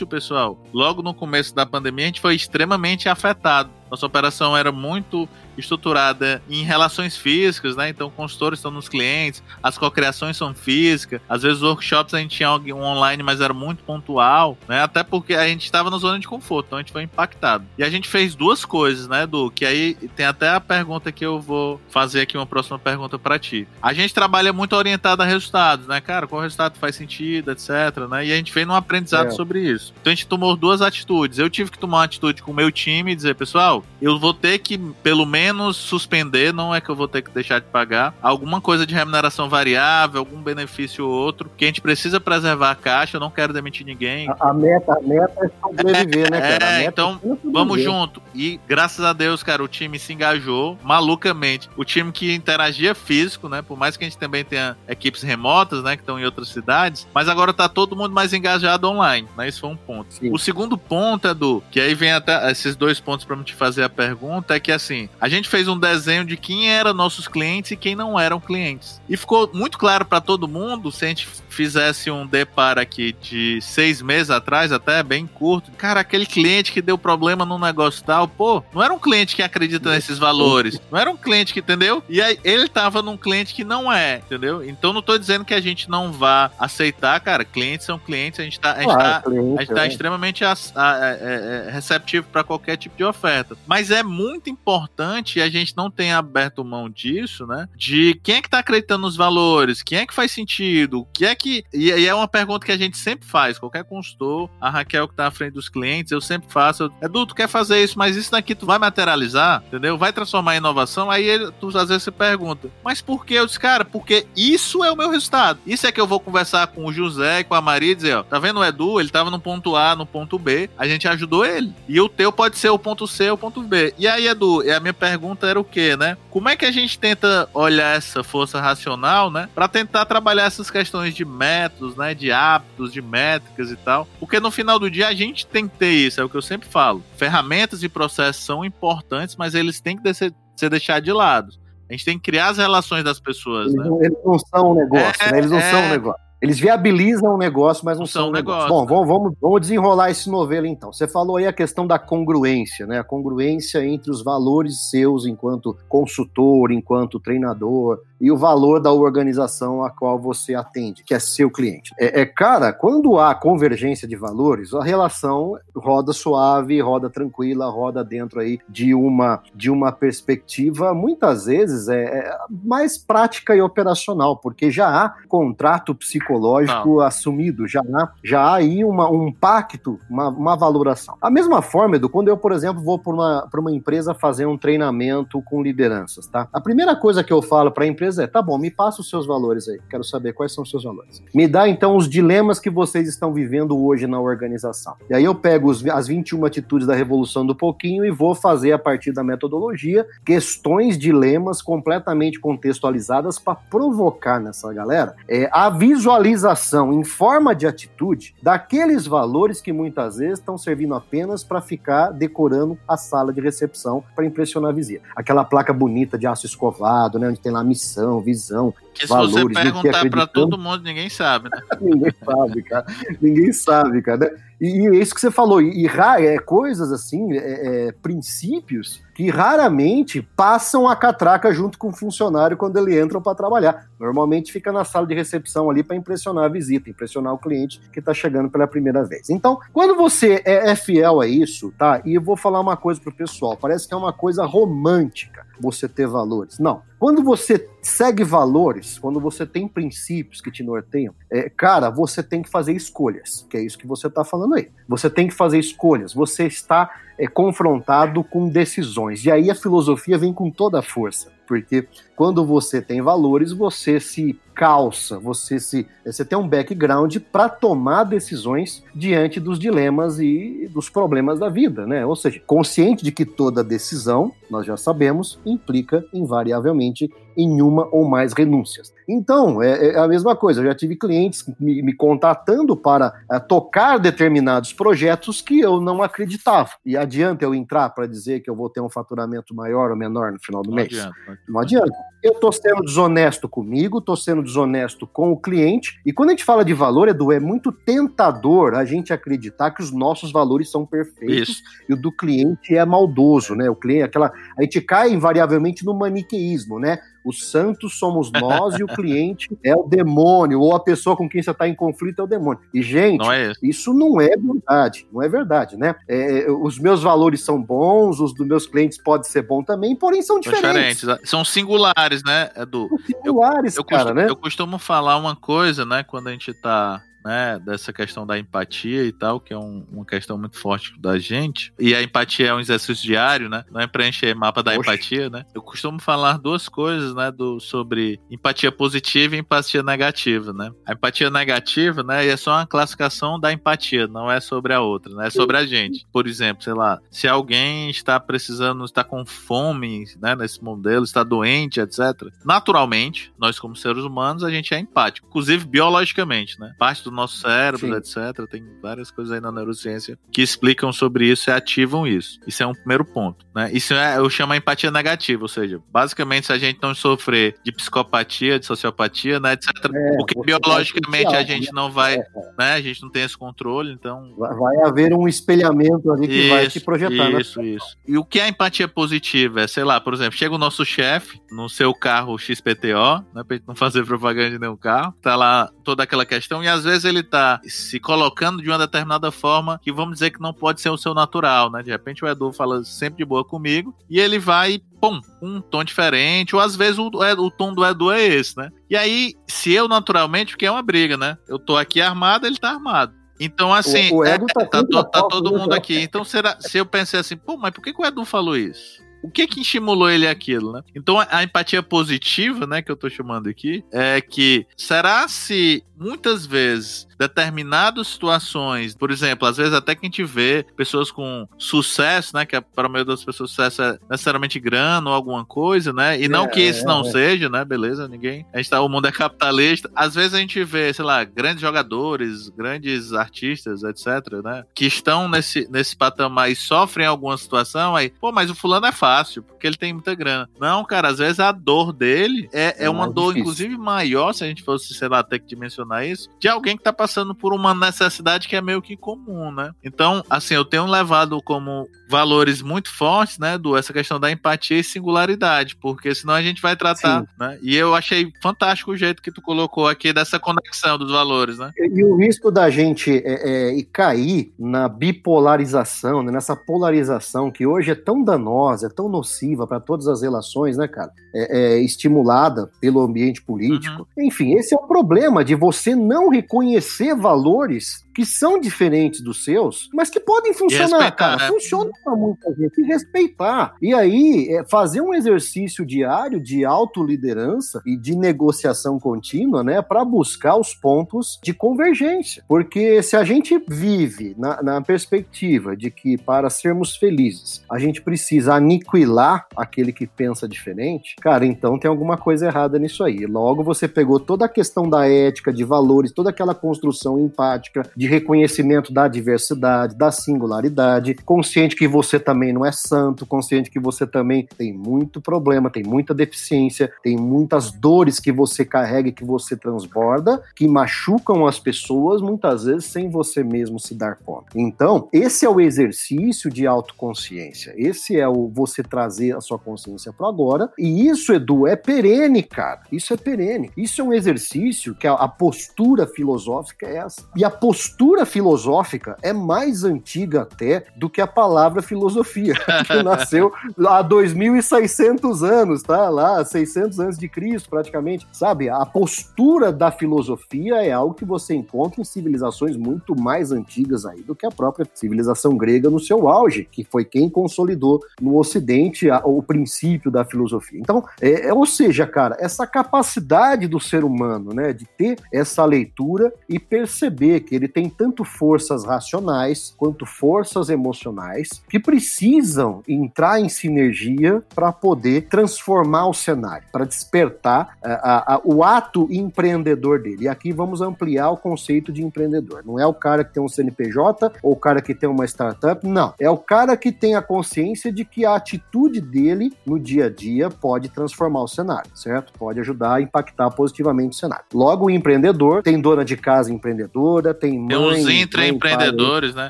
[SPEAKER 1] exercício, pessoal, logo no começo da pandemia, a gente foi extremamente afetado. Nossa operação era muito estruturada em relações físicas, né? Então, consultores estão nos clientes, as cocriações são físicas, às vezes workshops a gente tinha um online, mas era muito pontual, né? Até porque a gente estava na zona de conforto, então a gente foi impactado. E a gente fez duas coisas, né, Du? Que aí tem até a pergunta que eu vou fazer aqui, uma próxima pergunta para ti. A gente trabalha muito orientado a resultados, né, cara? Qual resultado faz sentido, etc, né? E a gente fez um aprendizado é. sobre isso. Então a gente tomou duas atitudes. Eu tive que tomar uma atitude com o meu time e dizer, pessoal, eu vou ter que, pelo menos, menos suspender, não é que eu vou ter que deixar de pagar. Alguma coisa de remuneração variável, algum benefício ou outro, que a gente precisa preservar a caixa, eu não quero demitir ninguém.
[SPEAKER 2] A, a meta, a meta é sobreviver, né,
[SPEAKER 1] cara? É, então é vamos junto. E graças a Deus, cara, o time se engajou malucamente. O time que interagia físico, né? Por mais que a gente também tenha equipes remotas, né, que estão em outras cidades, mas agora tá todo mundo mais engajado online, né? Isso foi um ponto. Sim. O segundo ponto, Edu, que aí vem até esses dois pontos para me te fazer a pergunta, é que assim, a gente fez um desenho de quem eram nossos clientes e quem não eram clientes. E ficou muito claro para todo mundo, se a gente fizesse um depar aqui de seis meses atrás, até bem curto, cara, aquele cliente que deu problema num negócio tal, pô, não era um cliente que acredita nesses valores, não era um cliente que, entendeu? E aí ele tava num cliente que não é, entendeu? Então não tô dizendo que a gente não vá aceitar, cara, clientes são clientes, a gente tá, a gente tá, a gente tá é. extremamente a, a, a, é, é, receptivo para qualquer tipo de oferta. Mas é muito importante importante, a gente não tem aberto mão disso, né? De quem é que tá acreditando nos valores, quem é que faz sentido, o que é que. E, é uma pergunta que a gente sempre faz, qualquer consultor, a Raquel que tá à frente dos clientes, eu sempre faço. Edu, tu quer fazer isso, mas isso daqui tu vai materializar, entendeu? Vai transformar em inovação, aí ele, tu às vezes se pergunta, mas por que? Eu disse, cara, porque isso é o meu resultado. Isso é que eu vou conversar com o José e com a Maria e dizer, ó, tá vendo o Edu? Ele tava no ponto A, no ponto B, a gente ajudou ele. E o teu pode ser o ponto C ou o ponto B. E aí, Edu, a minha pergunta pergunta era o quê, né? Como é que a gente tenta olhar essa força racional, né? Para tentar trabalhar essas questões de métodos, né? De hábitos, de métricas e tal. Porque no final do dia a gente tem que ter isso, é o que eu sempre falo. Ferramentas e processos são importantes, mas eles têm que ser, ser deixados de lado. A gente tem que criar as relações das pessoas,
[SPEAKER 2] eles
[SPEAKER 1] né?
[SPEAKER 2] Não, eles não são um negócio, é, né? Eles não é... são um negócio. Eles viabilizam o negócio, mas não, não são um negócio. negócio. Bom, vamos, vamos, vamos desenrolar esse novelo então. Você falou aí a questão da congruência, né? A congruência entre os valores seus enquanto consultor, enquanto treinador, e o valor da organização a qual você atende, que é seu cliente. É, é, cara, quando há convergência de valores, a relação roda suave, roda tranquila, roda dentro aí de uma de uma perspectiva muitas vezes é, é mais prática e operacional, porque já há contrato psicológico Não. assumido, já há, já há aí uma, um pacto, uma, uma valoração. A mesma forma, Edu, quando eu, por exemplo, vou para uma, uma empresa fazer um treinamento com lideranças, tá? A primeira coisa que eu falo para a empresa é, tá bom, me passa os seus valores aí. Quero saber quais são os seus valores. Me dá então os dilemas que vocês estão vivendo hoje na organização. E aí eu pego os, as 21 atitudes da revolução do pouquinho e vou fazer a partir da metodologia questões, dilemas completamente contextualizadas para provocar nessa galera é, a visualização em forma de atitude daqueles valores que muitas vezes estão servindo apenas para ficar decorando a sala de recepção para impressionar a visita. Aquela placa bonita de aço escovado, né, onde tem lá missão missão, visão,
[SPEAKER 1] que se
[SPEAKER 2] valores,
[SPEAKER 1] você perguntar para todo mundo, ninguém sabe, né?
[SPEAKER 2] ninguém sabe, cara. Ninguém sabe, cara. E, é isso que você falou. E, e é, coisas assim, é, é, princípios que raramente passam a catraca junto com o funcionário quando ele entra para trabalhar. Normalmente fica na sala de recepção ali para impressionar a visita, impressionar o cliente que está chegando pela primeira vez. Então, quando você é, é fiel a isso, tá? E eu vou falar uma coisa pro pessoal, parece que é uma coisa romântica você ter valores. Não. Quando você segue valores, quando você tem princípios que te norteiam, é, cara, você tem que fazer escolhas, que é isso que você está falando aí. Você tem que fazer escolhas, você está é, confrontado com decisões. E aí a filosofia vem com toda a força, porque quando você tem valores, você se calça, você se você tem um background para tomar decisões diante dos dilemas e dos problemas da vida, né? Ou seja, consciente de que toda decisão, nós já sabemos, implica invariavelmente em uma ou mais renúncias. Então, é, é a mesma coisa. Eu já tive clientes me, me contatando para é, tocar determinados projetos que eu não acreditava. E adianta eu entrar para dizer que eu vou ter um faturamento maior ou menor no final do não mês? Adianta, não adianta. Eu estou sendo desonesto comigo, estou sendo desonesto com o cliente. E quando a gente fala de valor, Edu, é muito tentador a gente acreditar que os nossos valores são perfeitos Isso. e o do cliente é maldoso, né? O cliente, aquela, a gente cai invariavelmente no maniqueísmo, né? Os santos somos nós e o cliente é o demônio, ou a pessoa com quem você está em conflito é o demônio. E, gente, não é isso. isso. não é verdade, não é verdade, né? É, os meus valores são bons, os dos meus clientes podem ser bons também, porém são diferentes. diferentes.
[SPEAKER 1] São singulares, né, Edu? São
[SPEAKER 2] singulares, eu, eu cara,
[SPEAKER 1] costumo,
[SPEAKER 2] né?
[SPEAKER 1] Eu costumo falar uma coisa, né, quando a gente está né, dessa questão da empatia e tal, que é um, uma questão muito forte da gente. E a empatia é um exercício diário, né? Não é preencher mapa da Oxe. empatia, né? Eu costumo falar duas coisas, né, do, sobre empatia positiva e empatia negativa, né? A empatia negativa, né, é só uma classificação da empatia, não é sobre a outra, né? É sobre a gente. Por exemplo, sei lá, se alguém está precisando, está com fome, né, nesse modelo, está doente, etc. Naturalmente, nós como seres humanos, a gente é empático, inclusive biologicamente, né? Parte do do nosso cérebro, Sim. etc. Tem várias coisas aí na neurociência que explicam sobre isso e ativam isso. Isso é um primeiro ponto. Né? Isso é, eu chamo a empatia negativa, ou seja, basicamente se a gente não sofrer de psicopatia, de sociopatia, né, etc. É, porque biologicamente a gente né? não vai, é, é. né, a gente não tem esse controle, então...
[SPEAKER 2] Vai haver um espelhamento ali que isso, vai te projetar.
[SPEAKER 1] Né? Isso, isso. E o que é empatia positiva? É, sei lá, por exemplo, chega o nosso chefe no seu carro XPTO, né, pra gente não fazer propaganda de nenhum carro, tá lá toda aquela questão e às vezes ele tá se colocando de uma determinada forma que vamos dizer que não pode ser o seu natural, né? De repente o Edu fala sempre de boa comigo e ele vai pum, um tom diferente, ou às vezes o, o tom do Edu é esse, né? E aí, se eu naturalmente, porque é uma briga, né? Eu tô aqui armado, ele tá armado. Então, assim, o, o é, tá, tá, tá, tá, todo mundo aqui. Então, será, se eu pensei assim, pô, mas por que, que o Edu falou isso? o que que estimulou ele aquilo, né? Então a empatia positiva, né, que eu tô chamando aqui, é que será se muitas vezes determinadas situações, por exemplo, às vezes até que a gente vê pessoas com sucesso, né, que é, para a maioria das pessoas sucesso é necessariamente grana ou alguma coisa, né, e não é, que isso não é. seja, né, beleza, ninguém, a gente tá, o mundo é capitalista, às vezes a gente vê, sei lá, grandes jogadores, grandes artistas, etc, né, que estão nesse, nesse patamar e sofrem alguma situação, aí, pô, mas o fulano é fácil, porque ele tem muita grana. Não, cara, às vezes a dor dele é, é, é uma dor, difícil. inclusive, maior, se a gente fosse, sei lá, ter que dimensionar isso, de alguém que tá passando por uma necessidade que é meio que comum, né? Então, assim, eu tenho levado como valores muito fortes, né, do essa questão da empatia e singularidade, porque senão a gente vai tratar, Sim. né? E eu achei fantástico o jeito que tu colocou aqui dessa conexão dos valores, né?
[SPEAKER 2] E, o risco da gente é, é, cair na bipolarização, né, nessa polarização que hoje é tão danosa, é tão nociva para todas as relações, né, cara? É, é estimulada pelo ambiente político. Uhum. Enfim, esse é o problema de você não reconhecer valores que são diferentes dos seus, mas que podem funcionar, cara. Né? Funciona para muita gente. E respeitar. E aí, é, fazer um exercício diário de autoliderança e de negociação contínua, né, para buscar os pontos de convergência. Porque se a gente vive na, na perspectiva de que para sermos felizes a gente precisa aniquilar aquele que pensa diferente, cara, então tem alguma coisa errada nisso aí. Logo, você pegou toda a questão da ética, de valores, toda aquela construção empática, de reconhecimento da diversidade, da singularidade, consciente que você também não é santo, consciente que você também tem muito problema, tem muita deficiência, tem muitas dores que você carrega e que você transborda, que machucam as pessoas, muitas vezes sem você mesmo se dar conta. Então, esse é o exercício de autoconsciência. Esse é o você trazer a sua consciência para agora. E isso, Edu, é perene, cara. Isso é perene. Isso é um exercício que a, a postura filosófica é essa. E a postura filosófica é mais antiga até do que a palavra filosofia, que nasceu há 2.600 anos, tá? Lá, 600 anos de Cristo, praticamente. Sabe? A postura da filosofia é algo que você encontra em civilizações muito mais antigas aí do que a própria civilização grega no seu auge, que foi quem consolidou no Ocidente a, o princípio da filosofia. Então, é, é, ou seja, cara, essa capacidade do ser humano, né, de ter essa leitura e perceber que ele tem tanto forças racionais quanto forças emocionais que precisam entrar em sinergia para poder transformar o cenário, para despertar a, a, a, o ato empreendedor dele. E aqui vamos ampliar o conceito de empreendedor. Não é o cara que tem um CNPJ ou o cara que tem uma startup, não. É o cara que tem a consciência de que a atitude dele no dia a dia pode transformar o cenário, certo? Pode ajudar a impactar positivamente o cenário. Logo, o empreendedor tem dona de casa empreendedora, tem mãe. Tem
[SPEAKER 1] uns intraempreendedores, né?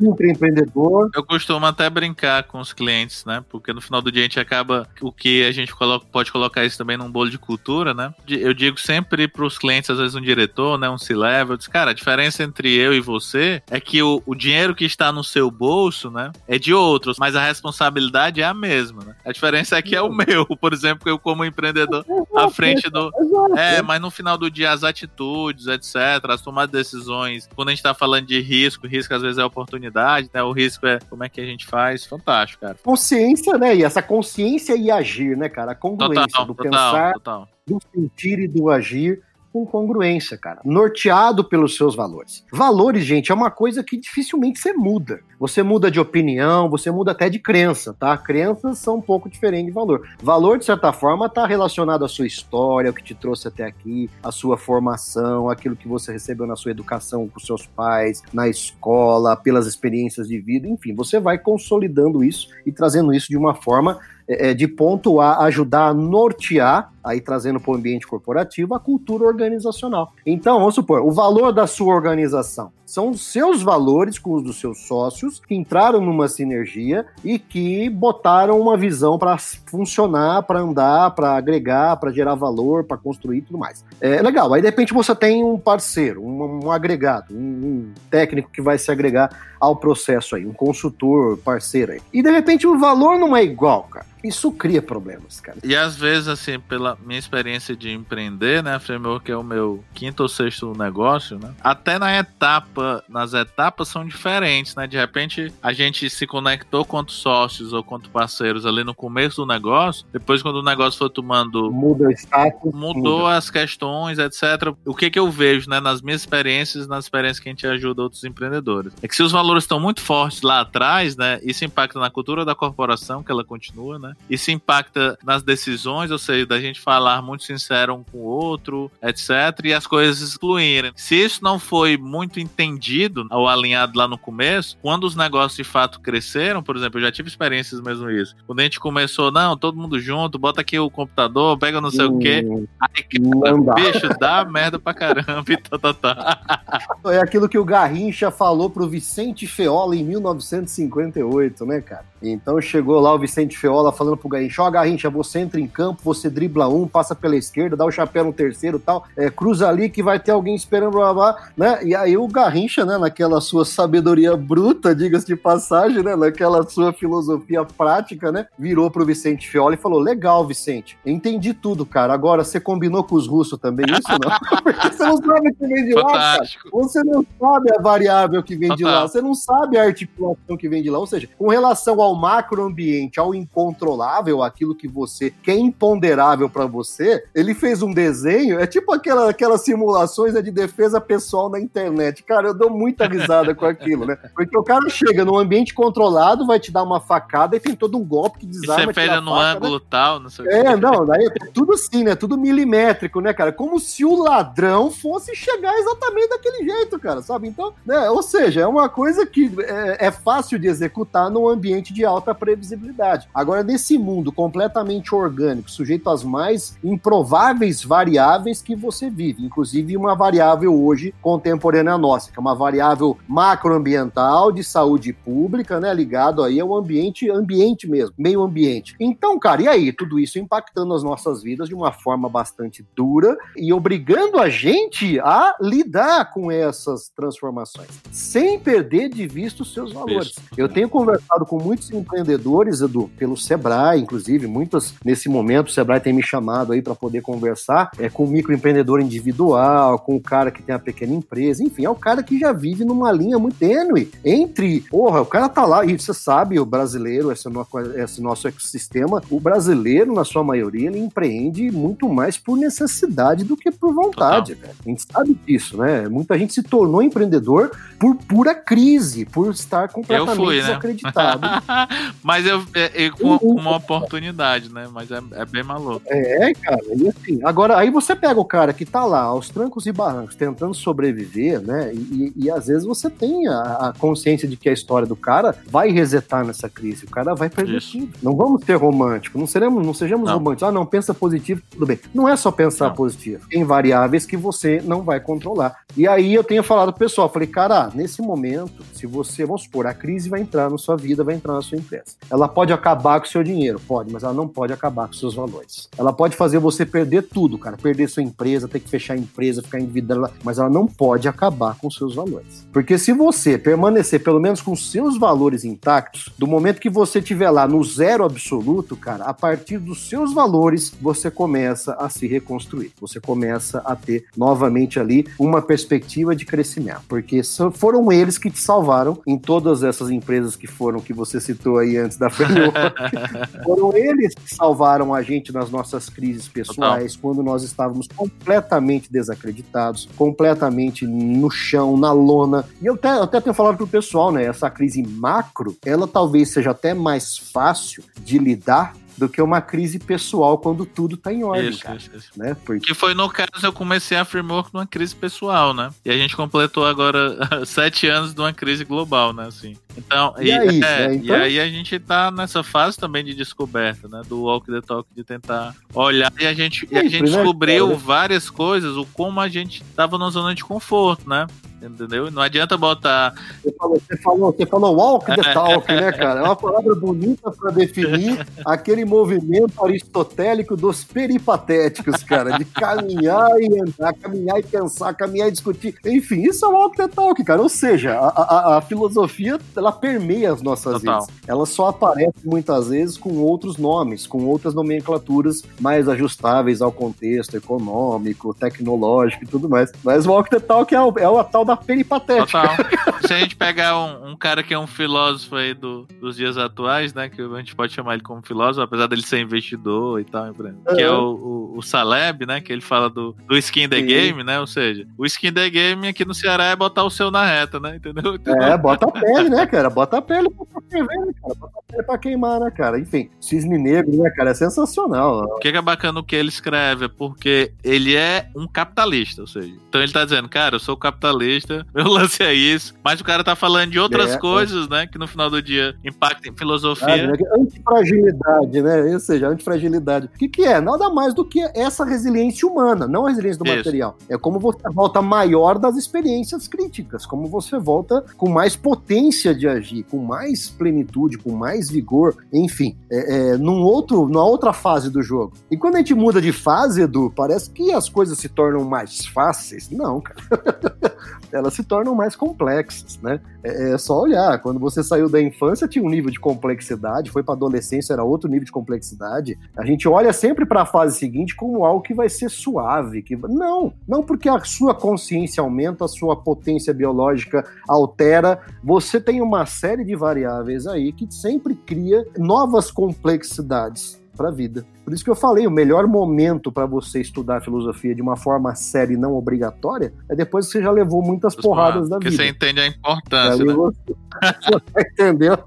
[SPEAKER 2] Intraempreendedor.
[SPEAKER 1] Eu costumo até brincar com os clientes, né? Porque no final do dia a gente acaba o que a gente coloca, pode colocar isso também num bolo de cultura, né? Eu digo sempre para os clientes, às vezes um diretor, né, um C-level, diz, cara, a diferença entre eu e você é que o, o dinheiro que está no seu bolso, né, é de outros, mas a responsabilidade é a mesma, né? A diferença é que é o meu, por exemplo, eu como empreendedor à frente do É, mas no final do dia as atitudes, etc, as tomadas de decisões, quando a gente está falando de risco, risco às vezes é oportunidade, né? O risco é como é que a gente faz, fantástico, cara.
[SPEAKER 2] Consciência, né? E essa consciência e agir, né, cara? A congruência
[SPEAKER 1] total,
[SPEAKER 2] do
[SPEAKER 1] total,
[SPEAKER 2] pensar,
[SPEAKER 1] total.
[SPEAKER 2] do sentir e do agir com congruência, cara. Norteado pelos seus valores. Valores, gente, é uma coisa que dificilmente você muda. Você muda de opinião, você muda até de crença, tá? Crenças são um pouco diferentes de valor. Valor, de certa forma, está relacionado à sua história, o que te trouxe até aqui, a sua formação, aquilo que você recebeu na sua educação com seus pais, na escola, pelas experiências de vida, enfim, você vai consolidando isso e trazendo isso de uma forma é, de ponto a ajudar a nortear, aí trazendo para o ambiente corporativo, a cultura organizacional. Então, vamos supor, o valor da sua organização são os seus valores com os dos seus sócios que entraram numa sinergia e que botaram uma visão para funcionar, para andar, para agregar, para gerar valor, para construir e tudo mais. É legal. Aí de repente você tem um parceiro, um, um agregado, um, um, técnico que vai se agregar ao processo aí, um consultor, parceiro aí. E de repente o valor não é igual, cara. Isso cria problemas, cara.
[SPEAKER 1] E às vezes, assim, pela minha experiência de empreender, né, Framework é o meu quinto ou sexto negócio, né? Até na etapa, nas etapas são diferentes, né? De repente a gente se conectou quanto sócios ou quanto parceiros ali no começo do negócio, depois quando o negócio foi tomando
[SPEAKER 2] muda o status,
[SPEAKER 1] mudou muda. as questões, etc. O que que eu vejo, né, nas minhas experiências, nas experiências que a gente ajuda outros empreendedores, é que se os valores estão muito fortes lá atrás, né, isso impacta na cultura da corporação que ela continua, né? Isso impacta nas decisões, ou seja, da gente falar muito sincero um com o outro, etc. E as coisas fluírem. Se isso não foi muito entendido ou alinhado lá no começo, quando os negócios de fato cresceram, por exemplo, eu já tive experiências mesmo isso. Quando a gente começou, não, todo mundo junto, bota aqui o computador, pega não sei hum, o quê. Aí, cara, bicho, dá merda pra caramba e tá, tá, tá.
[SPEAKER 2] É aquilo que o Garrincha falou pro Vicente Feola em 1958, né, cara? Então chegou lá o Vicente Feola falando pro Garrincha, ó oh, Garrincha, você entra em campo, você dribla um, passa pela esquerda, dá o chapéu no terceiro tal, é, cruza ali que vai ter alguém esperando, blá, blá, né? E aí o Garrincha, né, naquela sua sabedoria bruta, diga-se de passagem, né, naquela sua filosofia prática, né, virou pro Vicente Feola e falou, legal, Vicente, entendi tudo, cara, agora você combinou com os russos também isso, não? Porque você não sabe o que vem de lá, cara. Você não sabe a variável que vem de lá, você não sabe a articulação que vem de lá, ou seja, com relação ao ao macroambiente, ao incontrolável, aquilo que você que é imponderável para você, ele fez um desenho, é tipo aquela, aquelas simulações né, de defesa pessoal na internet. Cara, eu dou muita risada com aquilo, né? Porque o cara chega num ambiente controlado, vai te dar uma facada e tem todo um golpe que desarma.
[SPEAKER 1] E você pega no faca, né? ângulo né? tal, não sei
[SPEAKER 2] É, não, daí é tudo assim, né? Tudo milimétrico, né, cara? Como se o ladrão fosse chegar exatamente daquele jeito, cara, sabe? Então, né? Ou seja, é uma coisa que é, é fácil de executar num ambiente de alta previsibilidade. Agora, nesse mundo completamente orgânico, sujeito às mais improváveis variáveis que você vive, inclusive uma variável hoje contemporânea nossa, que é uma variável macroambiental de saúde pública, né, ligado aí ao ambiente, ambiente mesmo, meio ambiente. Então, cara, e aí? Tudo isso impactando as nossas vidas de uma forma bastante dura e obrigando a gente a lidar com essas transformações, sem perder de vista os seus valores. Eu tenho conversado com muitos empreendedores, Edu, pelo Sebrae, inclusive, muitos nesse momento, o Sebrae tem me chamado aí para poder conversar é, com o microempreendedor individual, com o cara que tem a pequena empresa, enfim, é o cara que já vive numa linha muito tênue entre, porra, o cara tá lá, e você sabe, o brasileiro, esse, esse nosso ecossistema, o brasileiro, na sua maioria, ele empreende muito mais por necessidade do que por vontade. A gente sabe disso, né? Muita gente se tornou empreendedor por pura crise, por estar completamente eu fui, né? desacreditado.
[SPEAKER 1] Mas eu, é, é, com, com, uma oportunidade, né? Mas é, é, bem maluco.
[SPEAKER 2] É, cara, e assim, agora aí você pega o cara que tá lá, aos trancos e barrancos, tentando sobreviver, né? E, e, e às vezes você tem a, a, consciência de que a história do cara vai resetar nessa crise, o cara vai perder Isso. tudo. Não vamos ser românticos, não seremos, não sejamos não. românticos. Ah, não, pensa positivo, tudo bem. Não é só pensar não. positivo. Tem variáveis que você não vai controlar. E aí eu tenho falado pro pessoal, falei, cara, nesse momento, se você, vamos supor, a crise vai entrar na sua vida, vai entrar na sua empresa. Ela pode acabar com o seu dinheiro, pode, mas ela não pode acabar com seus valores. Ela pode fazer você perder tudo, cara, perder sua empresa, ter que fechar a empresa, ficar endividado, mas ela não pode acabar com seus valores. Porque se você permanecer pelo menos com seus valores intactos, do momento que você estiver lá no zero absoluto, cara, a partir dos seus valores, você começa a se reconstruir. Você começa a ter novamente ali uma perspectiva de crescimento, porque foram eles que te salvaram em todas essas empresas que foram que você citou aí antes da framework. foram eles que salvaram a gente nas nossas crises pessoais, Total. quando nós estávamos completamente desacreditados, completamente no chão, na lona. E eu até, eu até tenho falado pro pessoal, né? Essa crise macro, ela talvez seja até mais fácil de lidar do que uma crise pessoal quando tudo tá em ordem, isso, cara, isso, isso. Né?
[SPEAKER 1] Porque... Que foi no caso eu comecei a framework numa crise pessoal, né? E a gente completou agora sete anos de uma crise global, né? Assim. Então, e, e, aí, é, né? então... e aí a gente tá nessa fase também de descoberta, né? Do walk the talk, de tentar olhar e a gente, e a gente né, descobriu várias coisas, o como a gente tava na zona de conforto, né? Entendeu? Não adianta botar.
[SPEAKER 2] Você falou, você falou, você falou walk the talk, né, cara? É uma palavra bonita para definir aquele movimento aristotélico dos peripatéticos, cara, de caminhar e andar, caminhar e pensar, caminhar e discutir. Enfim, isso é walk the talk, cara. Ou seja, a, a, a filosofia ela permeia as nossas Total. vidas. Ela só aparece muitas vezes com outros nomes, com outras nomenclaturas mais ajustáveis ao contexto econômico, tecnológico e tudo mais. Mas walk the talk é, o, é a tal da peripatética.
[SPEAKER 1] Total. Se a gente pegar um, um, cara que é um filósofo aí do, dos dias atuais, né? Que a gente pode chamar ele como filósofo, apesar dele ser investidor e tal, que é o, o, o, Saleb, né? Que ele fala do, do skin the Sim. game, né? Ou seja, o skin the game aqui no Ceará é botar o seu na reta, né? Entendeu? Entendeu?
[SPEAKER 2] É, bota a pele, né, cara? Bota a pele pra ferver, né, cara? Bota a pele pra queimar, né, cara? Enfim, cisne negro, né, cara? É sensacional.
[SPEAKER 1] O que é bacana o que ele escreve? É porque ele é um capitalista, ou seja, então ele tá dizendo, cara, eu sou capitalista, meu lance é isso, mas o cara tá falando de outras é, é. coisas, é. né? Que no final do dia impactam em filosofia.
[SPEAKER 2] né? Antifragilidade, né? Ou seja, antifragilidade. O que, que é? Nada mais do que essa resiliência humana, não a resiliência do isso. material. É como você volta maior das experiências críticas, como você volta com mais potência de agir, com mais plenitude, com mais vigor, enfim, é, é, num outro, numa outra fase do jogo. E quando a gente muda de fase, Edu, parece que as coisas se tornam mais fáceis. Não, cara. Elas se tornam mais complexas, né? É, é, só olhar. Quando você saiu da infância, tinha um nível de complexidade, foi para adolescência, era outro nível de complexidade. A gente olha sempre para a fase seguinte como algo que vai ser suave. Que... Não, não porque a sua consciência aumenta, a sua potência biológica altera. Você tem uma série de variáveis aí que sempre cria novas complexidades para a vida. Por isso que eu falei, o melhor momento para você estudar filosofia de uma forma séria e não obrigatória é depois que você já levou muitas porradas da vida.
[SPEAKER 1] Que você entende a importância, né?
[SPEAKER 2] Você, você entendeu?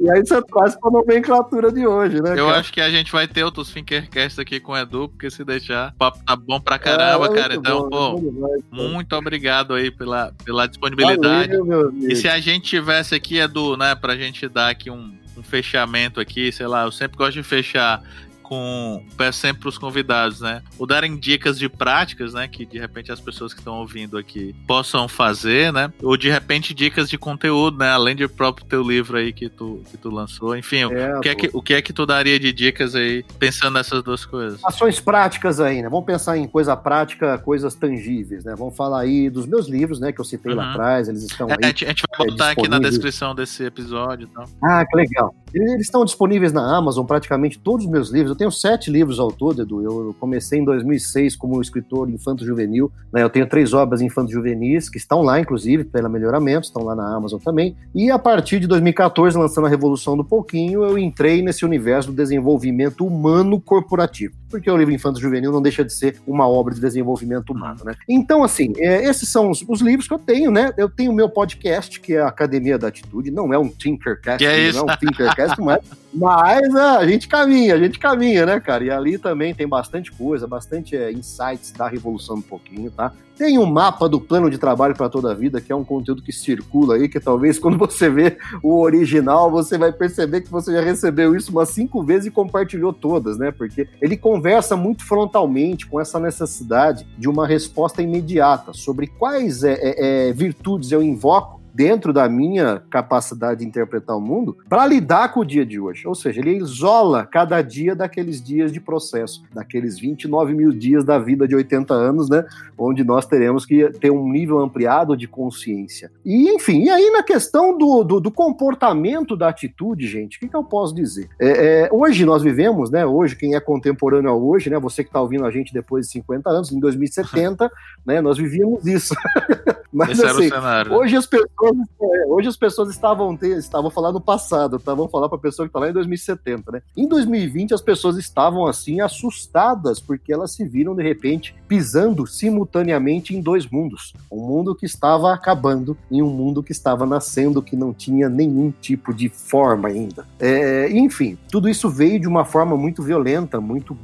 [SPEAKER 2] E aí você traz pra nomenclatura de hoje, né?
[SPEAKER 1] Eu cara? acho que a gente vai ter outros Finkercast aqui com o Edu, porque se deixar, o papo tá bom pra caramba, é, cara. Então, bom, pô, muito obrigado aí pela, pela disponibilidade. Valeu, e se a gente tivesse aqui, Edu, né, pra gente dar aqui um um fechamento aqui, sei lá, eu sempre gosto de fechar com peço sempre para os convidados, né? Ou darem dicas de práticas, né? Que de repente as pessoas que estão ouvindo aqui possam fazer, né? Ou de repente dicas de conteúdo, né? Além do próprio teu livro aí que tu, que tu lançou. Enfim, é, o, que é que, o que é que tu daria de dicas aí, pensando nessas duas coisas?
[SPEAKER 2] Ações práticas aí, né? Vamos pensar em coisa prática, coisas tangíveis, né? Vamos falar aí dos meus livros, né? Que eu citei uhum. lá atrás, eles estão é, aí.
[SPEAKER 1] A gente, vai botar é, aqui na descrição desse episódio. Então.
[SPEAKER 2] Ah, que legal. Eles estão disponíveis na Amazon, praticamente todos os meus livros. Eu tenho sete livros ao todo, Edu. Eu comecei em 2006 como escritor infanto-juvenil. Né? Eu tenho três obras infanto-juvenis que estão lá, inclusive, pela Melhoramento, estão lá na Amazon também. E a partir de 2014, lançando a Revolução do Pouquinho, eu entrei nesse universo do desenvolvimento humano corporativo. Porque o livro infanto-juvenil não deixa de ser uma obra de desenvolvimento humano, né? Então, assim, é, esses são os, os, livros que eu tenho, né? Eu tenho o meu podcast, que é a Academia da Atitude, não é um Tinkercast,
[SPEAKER 1] é
[SPEAKER 2] não é um Tinkercast, mas mas ah, a gente caminha, a gente caminha, né, cara? E ali também tem bastante coisa, bastante é, insights da Revolução um pouquinho, tá? Tem um mapa do plano de trabalho para toda a vida, que é um conteúdo que circula aí, que talvez quando você vê o original, você vai perceber que você já recebeu isso umas cinco vezes e compartilhou todas, né? Porque ele conversa muito frontalmente com essa necessidade de uma resposta imediata sobre quais é, é, é virtudes eu invoco dentro da minha capacidade de interpretar o mundo para lidar com o dia de hoje. Ou seja, ele isola cada dia daqueles dias de processo, daqueles 29 mil dias da vida de 80 anos, né? Onde nós teremos que ter um nível ampliado de consciência. E, enfim, e aí na questão do, do, do comportamento da atitude, gente, o que, que eu posso dizer? É, é, hoje nós vivemos, né? Hoje, quem é contemporâneo ao hoje, né? Você que está ouvindo a gente depois de 50 anos, em 2070, né? Nós vivíamos isso. Mas Esse assim, hoje as pessoas é, hoje as pessoas estavam, estavam falando no passado, tá? Vamos falar a pessoa que está lá em 2070, né? Em 2020 as pessoas estavam assim assustadas porque elas se viram de repente pisando simultaneamente em dois mundos, um mundo que estava acabando e um mundo que estava nascendo que não tinha nenhum tipo de forma ainda. É, enfim, tudo isso veio de uma forma muito violenta, muito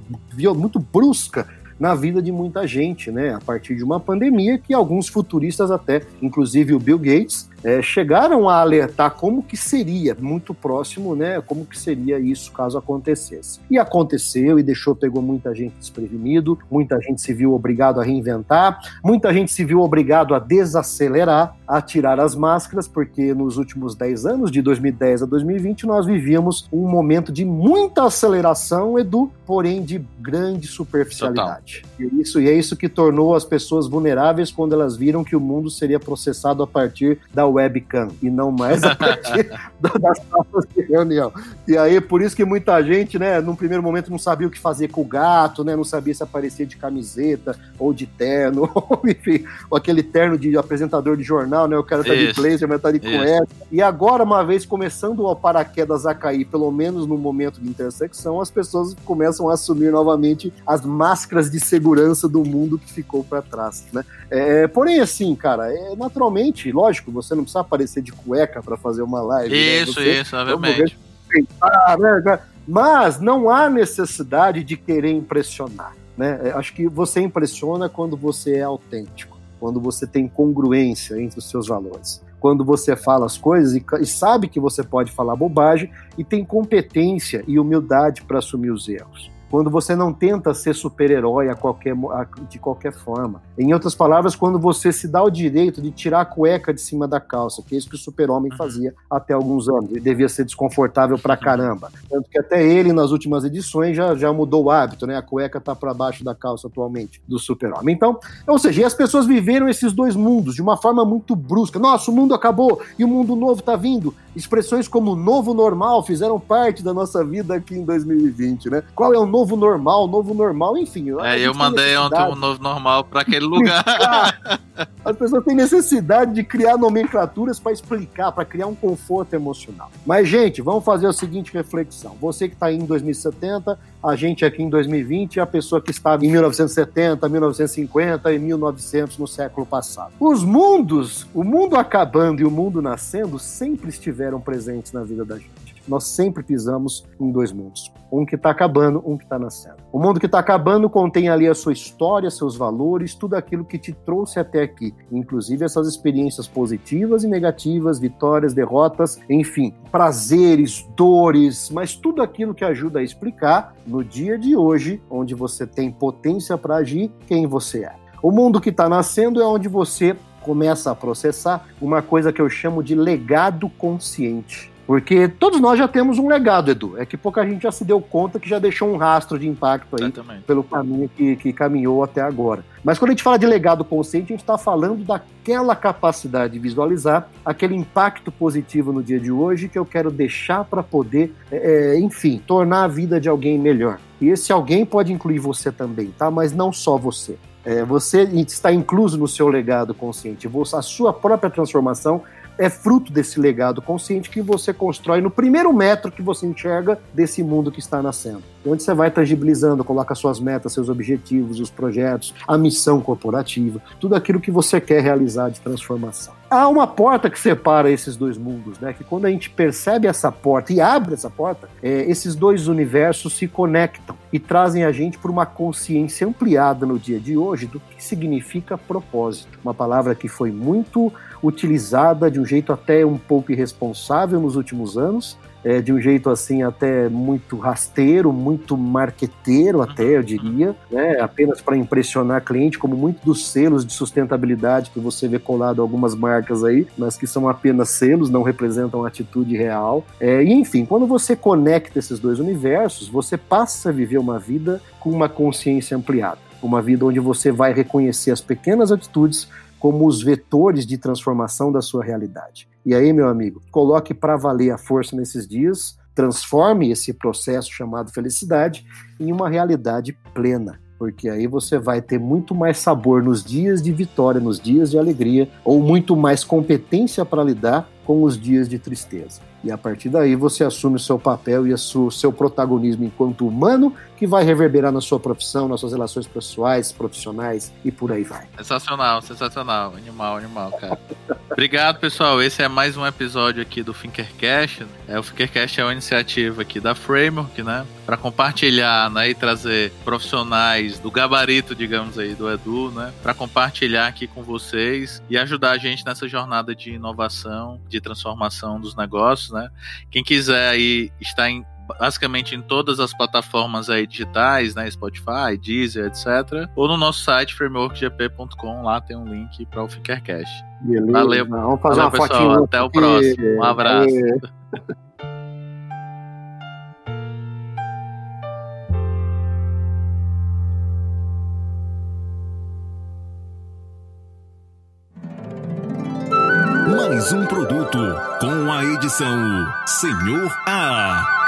[SPEAKER 2] muito brusca na vida de muita gente, né? A partir de uma pandemia que alguns futuristas até, inclusive o Bill Gates, é, chegaram a alertar como que seria, muito próximo, né? Como que seria isso caso acontecesse. E aconteceu e deixou, pegou muita gente desprevenido, muita gente se viu obrigado a reinventar, muita gente se viu obrigado a desacelerar, a tirar as máscaras, porque nos últimos 10 anos, de 2010 a 2020, nós vivíamos um momento de muita aceleração, Edu, porém de grande superficialidade. E, isso, e é isso que tornou as pessoas vulneráveis quando elas viram que o mundo seria processado a partir da webcam e não mais a partir das salas de reunião. E aí, por isso que muita gente, né, num primeiro momento não sabia o que fazer com o gato, né, não sabia se aparecer de camiseta ou de terno, ou enfim, ou aquele terno de apresentador de jornal, né, o cara tá isso, de blazer, mas tá de cueca. E agora, uma vez começando o paraquedas a cair, pelo menos no momento de intersecção, as pessoas começam a assumir novamente as máscaras de segurança do mundo que ficou para trás, né? É, porém, assim, cara, é, naturalmente, lógico, você não não precisa aparecer de cueca para fazer uma live.
[SPEAKER 1] Isso, né? isso, obviamente.
[SPEAKER 2] Né? Mas não há necessidade de querer impressionar. Né? É, acho que você impressiona quando você é autêntico, quando você tem congruência entre os seus valores quando você fala as coisas e, e, sabe que você pode falar bobagem e tem competência e humildade para assumir os erros quando você não tenta ser super-herói de qualquer forma. Em outras palavras, quando você se dá o direito de tirar a cueca de cima da calça, que é isso que o super-homem uhum. fazia até alguns anos. Ele devia ser desconfortável pra caramba. Tanto que até ele, nas últimas edições, já, já mudou o hábito, né? A cueca tá para baixo da calça atualmente do super-homem. Então, ou seja, as pessoas viveram esses dois mundos de uma forma muito brusca. Nossa, o mundo acabou e o mundo novo tá vindo. Expressões como novo normal fizeram parte da nossa vida aqui em 2020, né? Qual é o novo normal, novo normal, enfim.
[SPEAKER 1] É, eu mandei ontem um novo normal para aquele lugar.
[SPEAKER 2] As pessoas têm necessidade de criar nomenclaturas para explicar, para criar um conforto emocional. Mas, gente, vamos fazer a seguinte reflexão. Você que está aí em 2070, a gente aqui em 2020 e a pessoa que estava em 1970, 1950 e 1900 no século passado. Os mundos, o mundo acabando e o mundo nascendo sempre estiveram presentes na vida da gente. Nós sempre pisamos em dois mundos. Um que está acabando, um que está nascendo. O mundo que está acabando contém ali a sua história, seus valores, tudo aquilo que te trouxe até aqui, inclusive essas experiências positivas e negativas, vitórias, derrotas, enfim, prazeres, dores, mas tudo aquilo que ajuda a explicar no dia de hoje, onde você tem potência para agir, quem você é. O mundo que está nascendo é onde você começa a processar uma coisa que eu chamo de legado consciente. Porque todos nós já temos um legado, Edu. É que pouca gente já se deu conta que já deixou um rastro de impacto aí pelo caminho que, que caminhou até agora. Mas quando a gente fala de legado consciente, a gente está falando daquela capacidade de visualizar aquele impacto positivo no dia de hoje que eu quero deixar para poder, é, é, enfim, tornar a vida de alguém melhor. E esse alguém pode incluir você também, tá? Mas não só você. É, você está incluso no seu legado consciente. A sua própria transformação é fruto desse legado consciente que você constrói no primeiro metro que você enxerga desse mundo que está nascendo. Onde você vai tangibilizando, coloca suas metas, seus objetivos, os projetos, a missão corporativa, tudo aquilo que você quer realizar de transformação. Há uma porta que separa esses dois mundos, né? Que quando a gente percebe essa porta e abre essa porta, é, esses dois universos se conectam e trazem a gente para uma consciência ampliada no dia de hoje do que significa propósito. Uma palavra que foi muito utilizada de um jeito até um pouco irresponsável nos últimos anos, é, de um jeito assim até muito rasteiro, muito marqueteiro até, eu diria, né? apenas para impressionar cliente, como muito dos selos de sustentabilidade que você vê colado algumas marcas aí, mas que são apenas selos, não representam atitude real. É, e enfim, quando você conecta esses dois universos, você passa a viver uma vida com uma consciência ampliada. Uma vida onde você vai reconhecer as pequenas atitudes como os vetores de transformação da sua realidade. E aí, meu amigo, coloque para valer a força nesses dias, transforme esse processo chamado felicidade em uma realidade plena porque aí você vai ter muito mais sabor nos dias de vitória, nos dias de alegria, ou muito mais competência para lidar com os dias de tristeza. E a partir daí você assume o seu papel e o seu protagonismo enquanto humano, que vai reverberar na sua profissão, nas suas relações pessoais, profissionais e por aí vai.
[SPEAKER 1] Sensacional, sensacional. Animal, animal, cara. Obrigado, pessoal. Esse é mais um episódio aqui do Finkercast. É, o Finkercast é uma iniciativa aqui da Framework, né? Para compartilhar né, e trazer profissionais do gabarito, digamos aí, do Edu, né? Para compartilhar aqui com vocês e ajudar a gente nessa jornada de inovação, de transformação dos negócios né? Quem quiser aí está em basicamente em todas as plataformas aí digitais, né, Spotify, Deezer, etc. Ou no nosso site frameworkgp.com, lá tem um link para o Fickercast.
[SPEAKER 2] Beleza. Valeu,
[SPEAKER 1] Vamos fazer Valeu, uma pessoal. Até o próximo. Um abraço.
[SPEAKER 3] Mais um produto com a edição Senhor A.